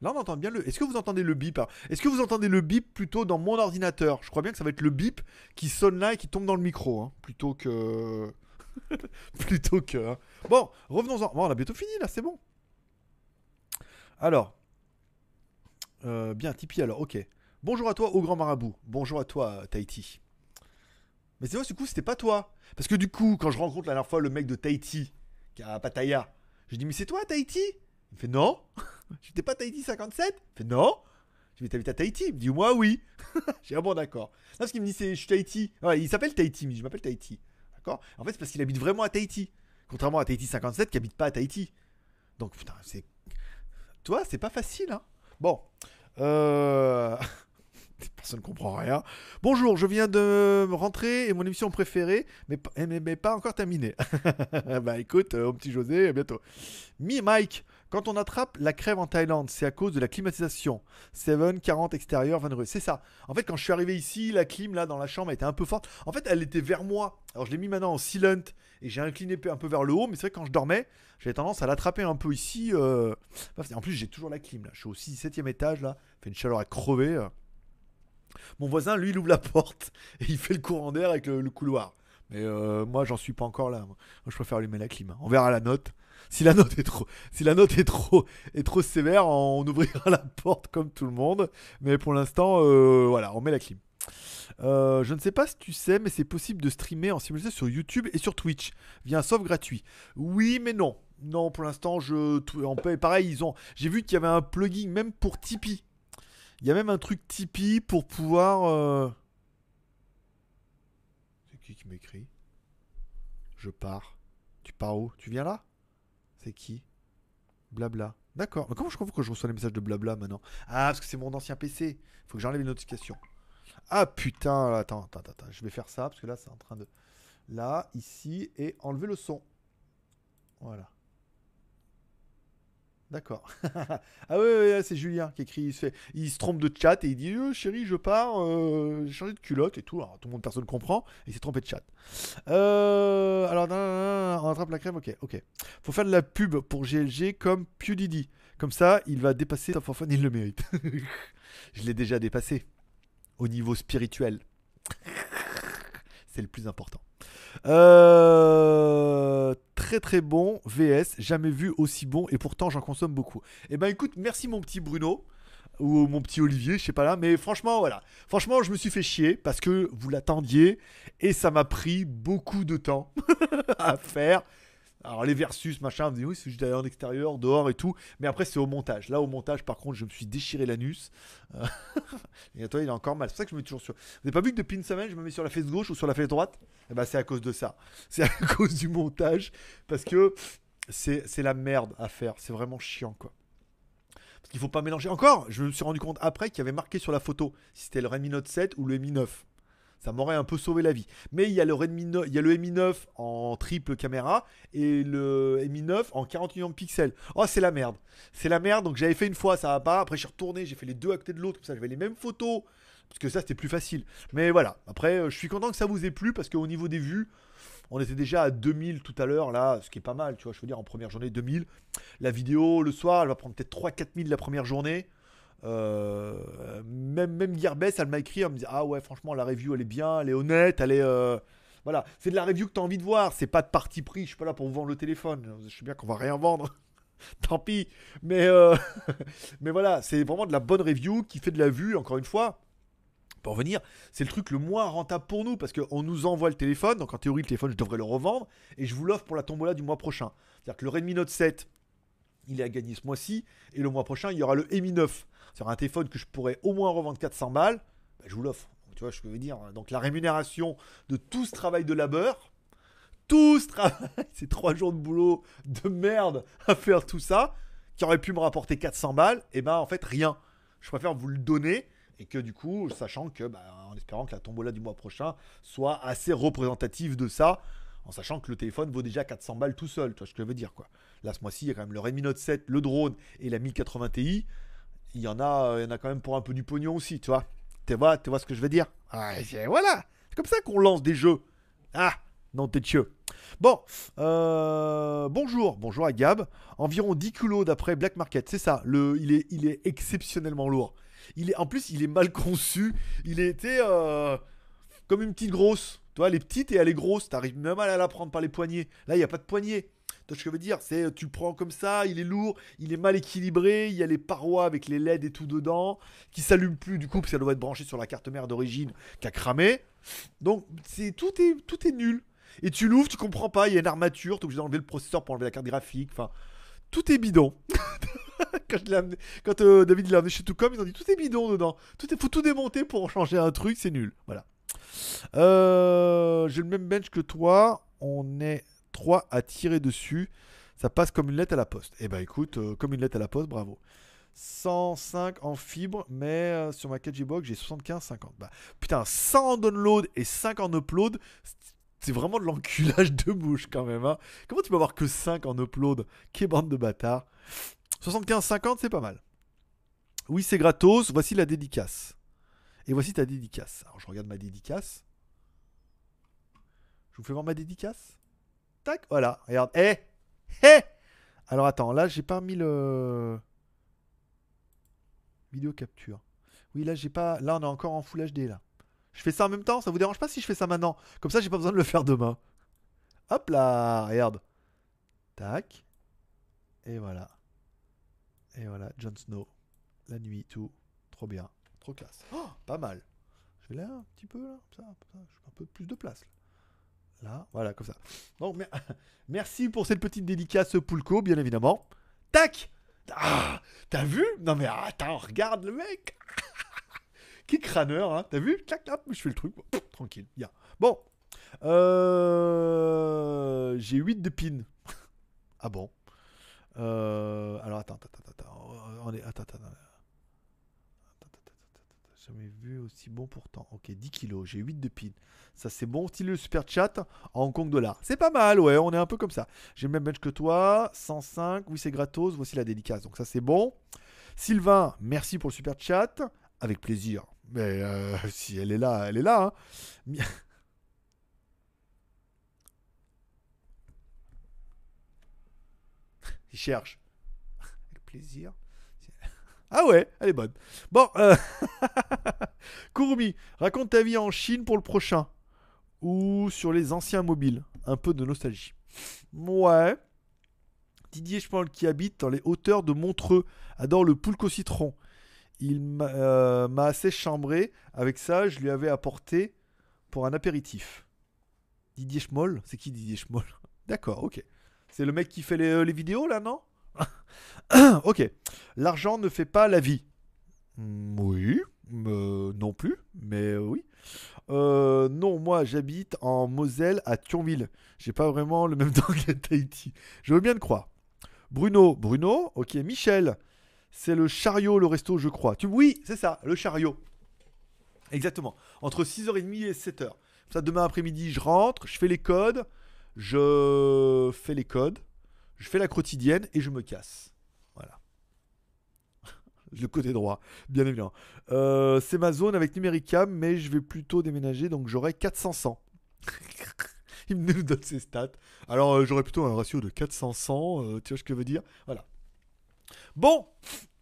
Là, on entend bien le. Est-ce que vous entendez le bip hein? Est-ce que vous entendez le bip plutôt dans mon ordinateur? Je crois bien que ça va être le bip qui sonne là et qui tombe dans le micro, hein, plutôt que. [LAUGHS] plutôt que. hein. Bon, revenons-en. Bon, on a bientôt fini là, c'est bon. Alors. Euh, bien, Tipeee alors, ok. Bonjour à toi, au grand marabout. Bonjour à toi, Tahiti. Mais c'est vrai, du coup, c'était pas toi. Parce que du coup, quand je rencontre la dernière fois le mec de Tahiti, qui a Pattaya, je dis, mais c'est toi, Tahiti? Il me fait, non. [LAUGHS] J'étais pas Tahiti 57 Il fait, non. Je dis, mais t'habites à Tahiti Il me dit, moi, oui. [LAUGHS] J'ai ah bon, d'accord. Non, parce qu'il me dit, c'est, je suis Tahiti. Il s'appelle Tahiti, mais je m'appelle Tahiti. D'accord? En fait, c'est parce qu'il habite vraiment à Tahiti. Contrairement à Tahiti 57 qui habite pas à Tahiti. Donc, putain, c'est. Toi, c'est pas facile, hein. Bon. Euh... [LAUGHS] Personne ne comprend rien. Bonjour, je viens de rentrer et mon émission préférée, mais, mais, mais pas encore terminée. bah écoute, euh, au petit José, à bientôt. Mi Mike, Quand on attrape la crève en Thaïlande, c'est à cause de la climatisation. 7, 40 extérieur, 20 degrés. C'est ça. En fait, quand je suis arrivé ici, la clim là dans la chambre était un peu forte. En fait, elle était vers moi. Alors je l'ai mis maintenant en silent et j'ai incliné un peu vers le haut. Mais c'est vrai que quand je dormais, j'avais tendance à l'attraper un peu ici. euh. En plus, j'ai toujours la clim là. Je suis au 6 7 étage là. Fait une chaleur à crever. euh. Mon voisin, lui, il ouvre la [LAUGHS] porte et il fait le courant d'air avec le, le couloir. Mais euh, moi, j'en suis pas encore là. Moi, je préfère allumer la clim. hein. On verra la note. Si la note est trop, si la note est trop, est trop sévère, on ouvrira la porte comme tout le monde. Mais pour l'instant, euh, voilà, on met la clim. Euh, je ne sais pas si tu sais, mais c'est possible de streamer en simultané sur YouTube et sur Twitch via un soft gratuit. Oui, mais non. Non, pour l'instant, je en. Pareil, ils ont. J'ai vu qu'il y avait un plugin même pour Tipeee. Il y a même un truc Tipeee pour pouvoir. euh, C'est qui qui m'écrit? Je pars. Tu pars où? Tu viens là? C'est qui? Blabla. D'accord. Mais comment je comprends que je reçois les messages de blabla maintenant? Ah, parce que c'est mon ancien PC. Faut que j'enlève les notifications. Ah putain, attends, attends, attends, attends. Je vais faire ça parce que là, c'est en train de. Là, ici, et enlever le son. Voilà. D'accord. [LAUGHS] ah ouais, c'est Julien qui écrit. Il se, trompe de chat et il dit Euh, Chérie, je pars, euh, j'ai changé de culotte et tout. Alors, tout le monde, personne comprend. Et il s'est trompé de chat. Euh, alors, on attrape la crème. Ok, ok. Faut faire de la pub pour GLG comme PewDiePie. Comme ça, il va dépasser Top Fun, il le mérite. [LAUGHS] je l'ai déjà dépassé. Au niveau spirituel. [LAUGHS] c'est le plus important. Euh, très très bon VS, jamais vu aussi bon et pourtant j'en consomme beaucoup. Et ben écoute, merci mon petit Bruno ou mon petit Olivier, je sais pas là, mais franchement voilà, franchement je me suis fait chier parce que vous l'attendiez et ça m'a pris beaucoup de temps [LAUGHS] à faire. Alors les versus machin, vous me dites oui c'est juste d'aller en extérieur, dehors et tout, mais après c'est au montage. Là au montage par contre je me suis déchiré l'anus. Euh, [LAUGHS] et toi il est encore mal. C'est pour ça que je me mets toujours sur. Vous n'avez pas vu que depuis une semaine je me mets sur la fesse gauche ou sur la fesse droite? Eh ben c'est à cause de ça. C'est à [LAUGHS] cause du montage parce que c'est c'est la merde à faire. C'est vraiment chiant quoi. Parce qu'il faut pas mélanger. Encore, je me suis rendu compte après qu'il y avait marqué sur la photo si c'était le Redmi Note 7 ou le Mi 9. Ça m'aurait un peu sauvé la vie. Mais il y a le Redmi no- il y a le Mi 9 en triple caméra et le Mi 9 en 40 millions de pixels. Oh, c'est la merde. C'est la merde. Donc j'avais fait une fois, ça va pas. Après, je suis retourné, j'ai fait les deux à côté de l'autre. Comme ça, j'avais les mêmes photos. Parce que ça, c'était plus facile. Mais voilà. Après, euh, je suis content que ça vous ait plu parce qu'au niveau des vues, on était déjà à 2000 tout à l'heure, là, ce qui est pas mal, tu vois. Je veux dire, en première journée, 2000. La vidéo, le soir, elle va prendre peut-être 3-4 000 la première journée. Euh, même même Gearbest, elle m'a écrit, elle me dit Ah ouais, franchement, la review, elle est bien, elle est honnête, elle est. euh, Voilà, c'est de la review que tu as envie de voir, c'est pas de parti pris, je suis pas là pour vous vendre le téléphone. Je sais bien qu'on va rien vendre. [LAUGHS] Tant pis. Mais, euh, [LAUGHS] mais voilà, c'est vraiment de la bonne review qui fait de la vue, encore une fois. Pour revenir, c'est le truc le moins rentable pour nous parce qu'on nous envoie le téléphone. Donc en théorie, le téléphone, je devrais le revendre et je vous l'offre pour la tombola du mois prochain. C'est-à-dire que le Redmi Note 7, il est à gagner ce mois-ci et le mois prochain, il y aura le Mi 9. C'est un téléphone que je pourrais au moins revendre 400 balles. Ben, je vous l'offre. Tu vois ce que je veux dire Donc la rémunération de tout ce travail de labeur, tout ce travail, [LAUGHS] ces trois jours de boulot de merde à faire tout ça, qui aurait pu me rapporter 400 balles, et ben en fait rien. Je préfère vous le donner et que du coup, sachant que, bah, en espérant que la tombola du mois prochain soit assez représentative de ça, en sachant que le téléphone vaut déjà 400 balles tout seul, tu vois ce que je veux dire quoi. Là ce mois-ci, il y a quand même le Redmi Note 7, le drone et la 1080 Ti. Il y en a, il y en a quand même pour un peu du pognon aussi, tu vois. Tu vois, tu vois ce que je veux dire? Ah, Voilà, c'est comme ça qu'on lance des jeux. Ah, non, t'es chieux. Bon, euh, bonjour, bonjour à Gab. Environ 10 kilos d'après Black Market, c'est ça. Le, il, est, il est exceptionnellement lourd. Il est, en plus, il est mal conçu. Il était euh, comme une petite grosse. Tu vois, elle est petite et elle est grosse. T'arrives même à la prendre par les poignets. Là, il n'y a pas de poignets. Vois ce que je veux dire? C'est tu prends comme ça, il est lourd, il est mal équilibré, il y a les parois avec les LED et tout dedans, qui s'allument plus du coup, parce que ça doit être branché sur la carte mère d'origine qui a cramé. Donc c'est tout est tout est nul. Et tu l'ouvres, tu comprends pas, il y a une armature, t'es obligé d'enlever le processeur pour enlever la carte graphique. Enfin, tout est bidon. [LAUGHS] quand je euh, David l'a amené chez Toucom, ils ont dit tout est bidon dedans. Tout est, faut tout démonter pour changer un truc, c'est nul. Voilà. Euh, J'ai le même bench que toi. On est trois à tirer dessus. Ça passe comme une lettre à la poste. Eh ben écoute, euh, comme une lettre à la poste, bravo. 105 en fibre, mais euh, sur ma 4G box, j'ai 75-50. Bah, putain, 100 en download et 5 en upload, c'est vraiment de l'enculage de bouche quand même. hein. Comment tu peux avoir que 5 en upload? Quelle bande de bâtards. 75-50, c'est pas mal. Oui, c'est gratos. Voici la dédicace. Et voici ta dédicace. Alors, je regarde ma dédicace. Je vous fais voir ma dédicace? Voilà. Regarde. Eh Eh Alors, attends, là, j'ai pas mis le. Vidéo capture. Oui, là, j'ai pas. Là, on est encore en Full HD, là. Je fais ça en même temps Ça vous dérange pas si je fais ça maintenant? Comme ça, j'ai pas besoin de le faire demain. Hop là Regarde. Tac. Et voilà. Et voilà, Jon Snow. La nuit, tout. Trop bien. Trop classe. Oh, pas mal. Je vais là un petit peu, là. Ça, je un peu plus de place. Là. Là, voilà, comme ça. Donc, [LAUGHS] merci pour cette petite dédicace Poulco, bien évidemment. Tac Ah T'as vu? Non mais attends, regarde le mec [LAUGHS] Qui crâneur, hein T'as vu? Clac, clac, je fais le truc. tranquille, bien. Bon. Euh... J'ai 8 de pin. [LAUGHS] ah bon? Euh, alors attends, attends, attends, on est, attends, attends, jamais vu aussi bon pourtant. Ok, 10 kilos, j'ai 8 de pin. Ça c'est bon, style le super chat en Hong Kong dollar. C'est pas mal, ouais, on est un peu comme ça. J'ai le même match que toi, 105, oui c'est gratos, voici la dédicace. Donc ça c'est bon. Sylvain, merci pour le super chat, avec plaisir. Mais euh, [LAUGHS] si elle est là, elle est là. Hein. [LAUGHS] Il cherche. [LAUGHS] Avec plaisir. Ah ouais, elle est bonne. Bon, euh... [LAUGHS] raconte ta vie en Chine pour le prochain. Ou sur les anciens mobiles. Un peu de nostalgie. Ouais. Didier Schmoll qui habite dans les hauteurs de Montreux adore le poulco citron. Il m'a euh, assez chambré. Avec ça, je lui avais apporté pour un apéritif. Didier Schmoll C'est qui Didier Schmoll [LAUGHS] D'accord, ok. C'est le mec qui fait les, euh, vidéos là, non? [COUGHS] Ok. L'argent ne fait pas la vie. Hmm, oui. Euh, non plus. Mais euh, oui. non, moi j'habite en Moselle à Thionville. J'ai pas vraiment le même [LAUGHS] temps qu'à Tahiti. Je veux bien le croire. Bruno, Bruno, ok. Michel, c'est le chariot, le resto, je crois. Tu... Oui, c'est ça, le chariot. Exactement. Entre 6h30 et 7h. Ça, demain après-midi, je rentre, je fais les codes, je fais les codes, je fais la quotidienne et je me casse. Voilà. [LAUGHS] le côté droit, bien évidemment. Euh, c'est ma zone avec Numericam, mais je vais plutôt déménager, donc j'aurai 400 [LAUGHS] Il me donne ses stats. Alors euh, j'aurais plutôt un ratio de 400 euh, tu vois ce que je veux dire? Voilà. Bon,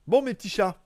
bon mes petits chats,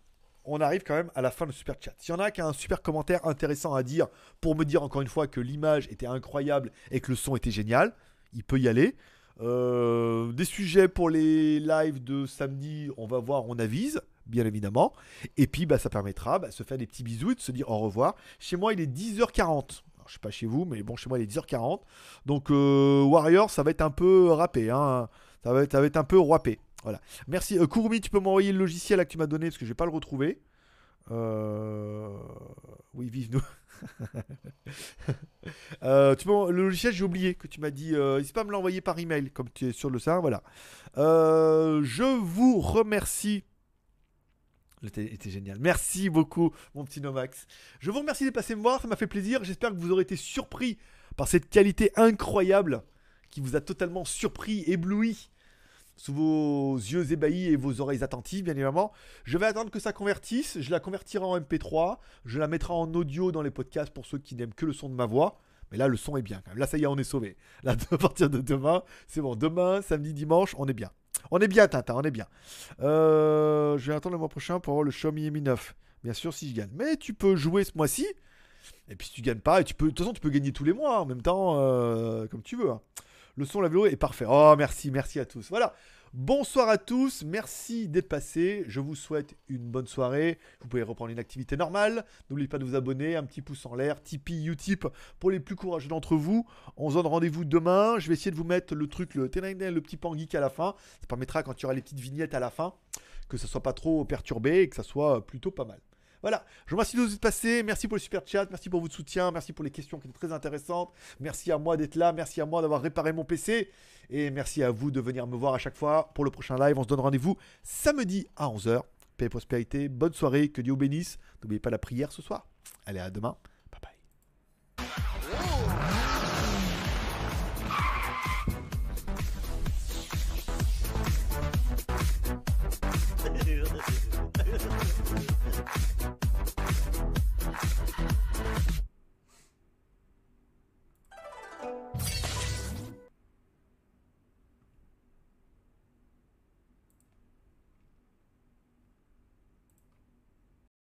on arrive quand même à la fin de super chat. S'il y en a qui a un super commentaire intéressant à dire pour me dire encore une fois que l'image était incroyable et que le son était génial, il peut y aller. Euh, des sujets pour les lives de samedi, on va voir, on avise, bien évidemment. Et puis, bah, ça permettra bah, de se faire des petits bisous et de se dire au revoir. Chez moi, il est 10h40. je sais pas chez vous, mais bon, chez moi, il est 10h40. Donc, euh, Warrior, ça va être un peu râpé. Hein. Ça, va être, un peu râpé. Voilà. Merci. Euh, tu peux m'envoyer le logiciel que tu m'as donné parce que je vais pas le retrouver. Oui, vive nous. [LAUGHS] Euh, tu le logiciel, j'ai oublié que tu m'as dit. Euh, n'hésite pas à me l'envoyer par email, comme tu es sur le sein. Voilà. Euh, je vous remercie. C'était génial. Merci beaucoup, mon petit Nomax. Je vous remercie de passer me voir, ça m'a fait plaisir. J'espère que vous aurez été surpris par cette qualité incroyable qui vous a totalement surpris, ébloui sous vos yeux ébahis et vos oreilles attentives, bien évidemment. Je vais attendre que ça convertisse. Je la convertirai en MP3. Je la mettrai en audio dans les podcasts pour ceux qui n'aiment que le son de ma voix. Mais là, le son est bien. Là, ça y est, on est sauvé. Là, [LAUGHS] à partir de demain, c'est bon. Demain, samedi, dimanche, on est bien. On est bien, Tintin, on est bien. Euh, je vais attendre le mois prochain pour avoir le Xiaomi Mi 9. Bien sûr, si je gagne. Mais tu peux jouer ce mois-ci. Et puis, si tu gagnes pas, et tu peux, de toute façon, tu peux gagner tous les mois en même temps, euh, comme tu veux. Hein. Le son, la vidéo est parfait. Oh, merci, merci à tous. Voilà. Bonsoir à tous, merci d'être passé. Je vous souhaite une bonne soirée. Vous pouvez reprendre une activité normale. N'oubliez pas de vous abonner, un petit pouce en l'air, Tipeee, Utip pour les plus courageux d'entre vous. On se donne rendez-vous demain. Je vais essayer de vous mettre le truc, le, petit pangeek à la fin. Ça permettra quand il y aura les petites vignettes à la fin que ça soit pas trop perturbé et que ça soit plutôt pas mal. Voilà, je vous remercie de vous être passé, merci pour le super chat, merci pour votre soutien, merci pour les questions qui étaient très intéressantes, merci à moi d'être là, merci à moi d'avoir réparé mon PC, et merci à vous de venir me voir à chaque fois pour le prochain live. On se donne rendez-vous samedi à 11h. Paix et prospérité, bonne soirée, que Dieu vous bénisse. N'oubliez pas la prière ce soir. Allez, à demain.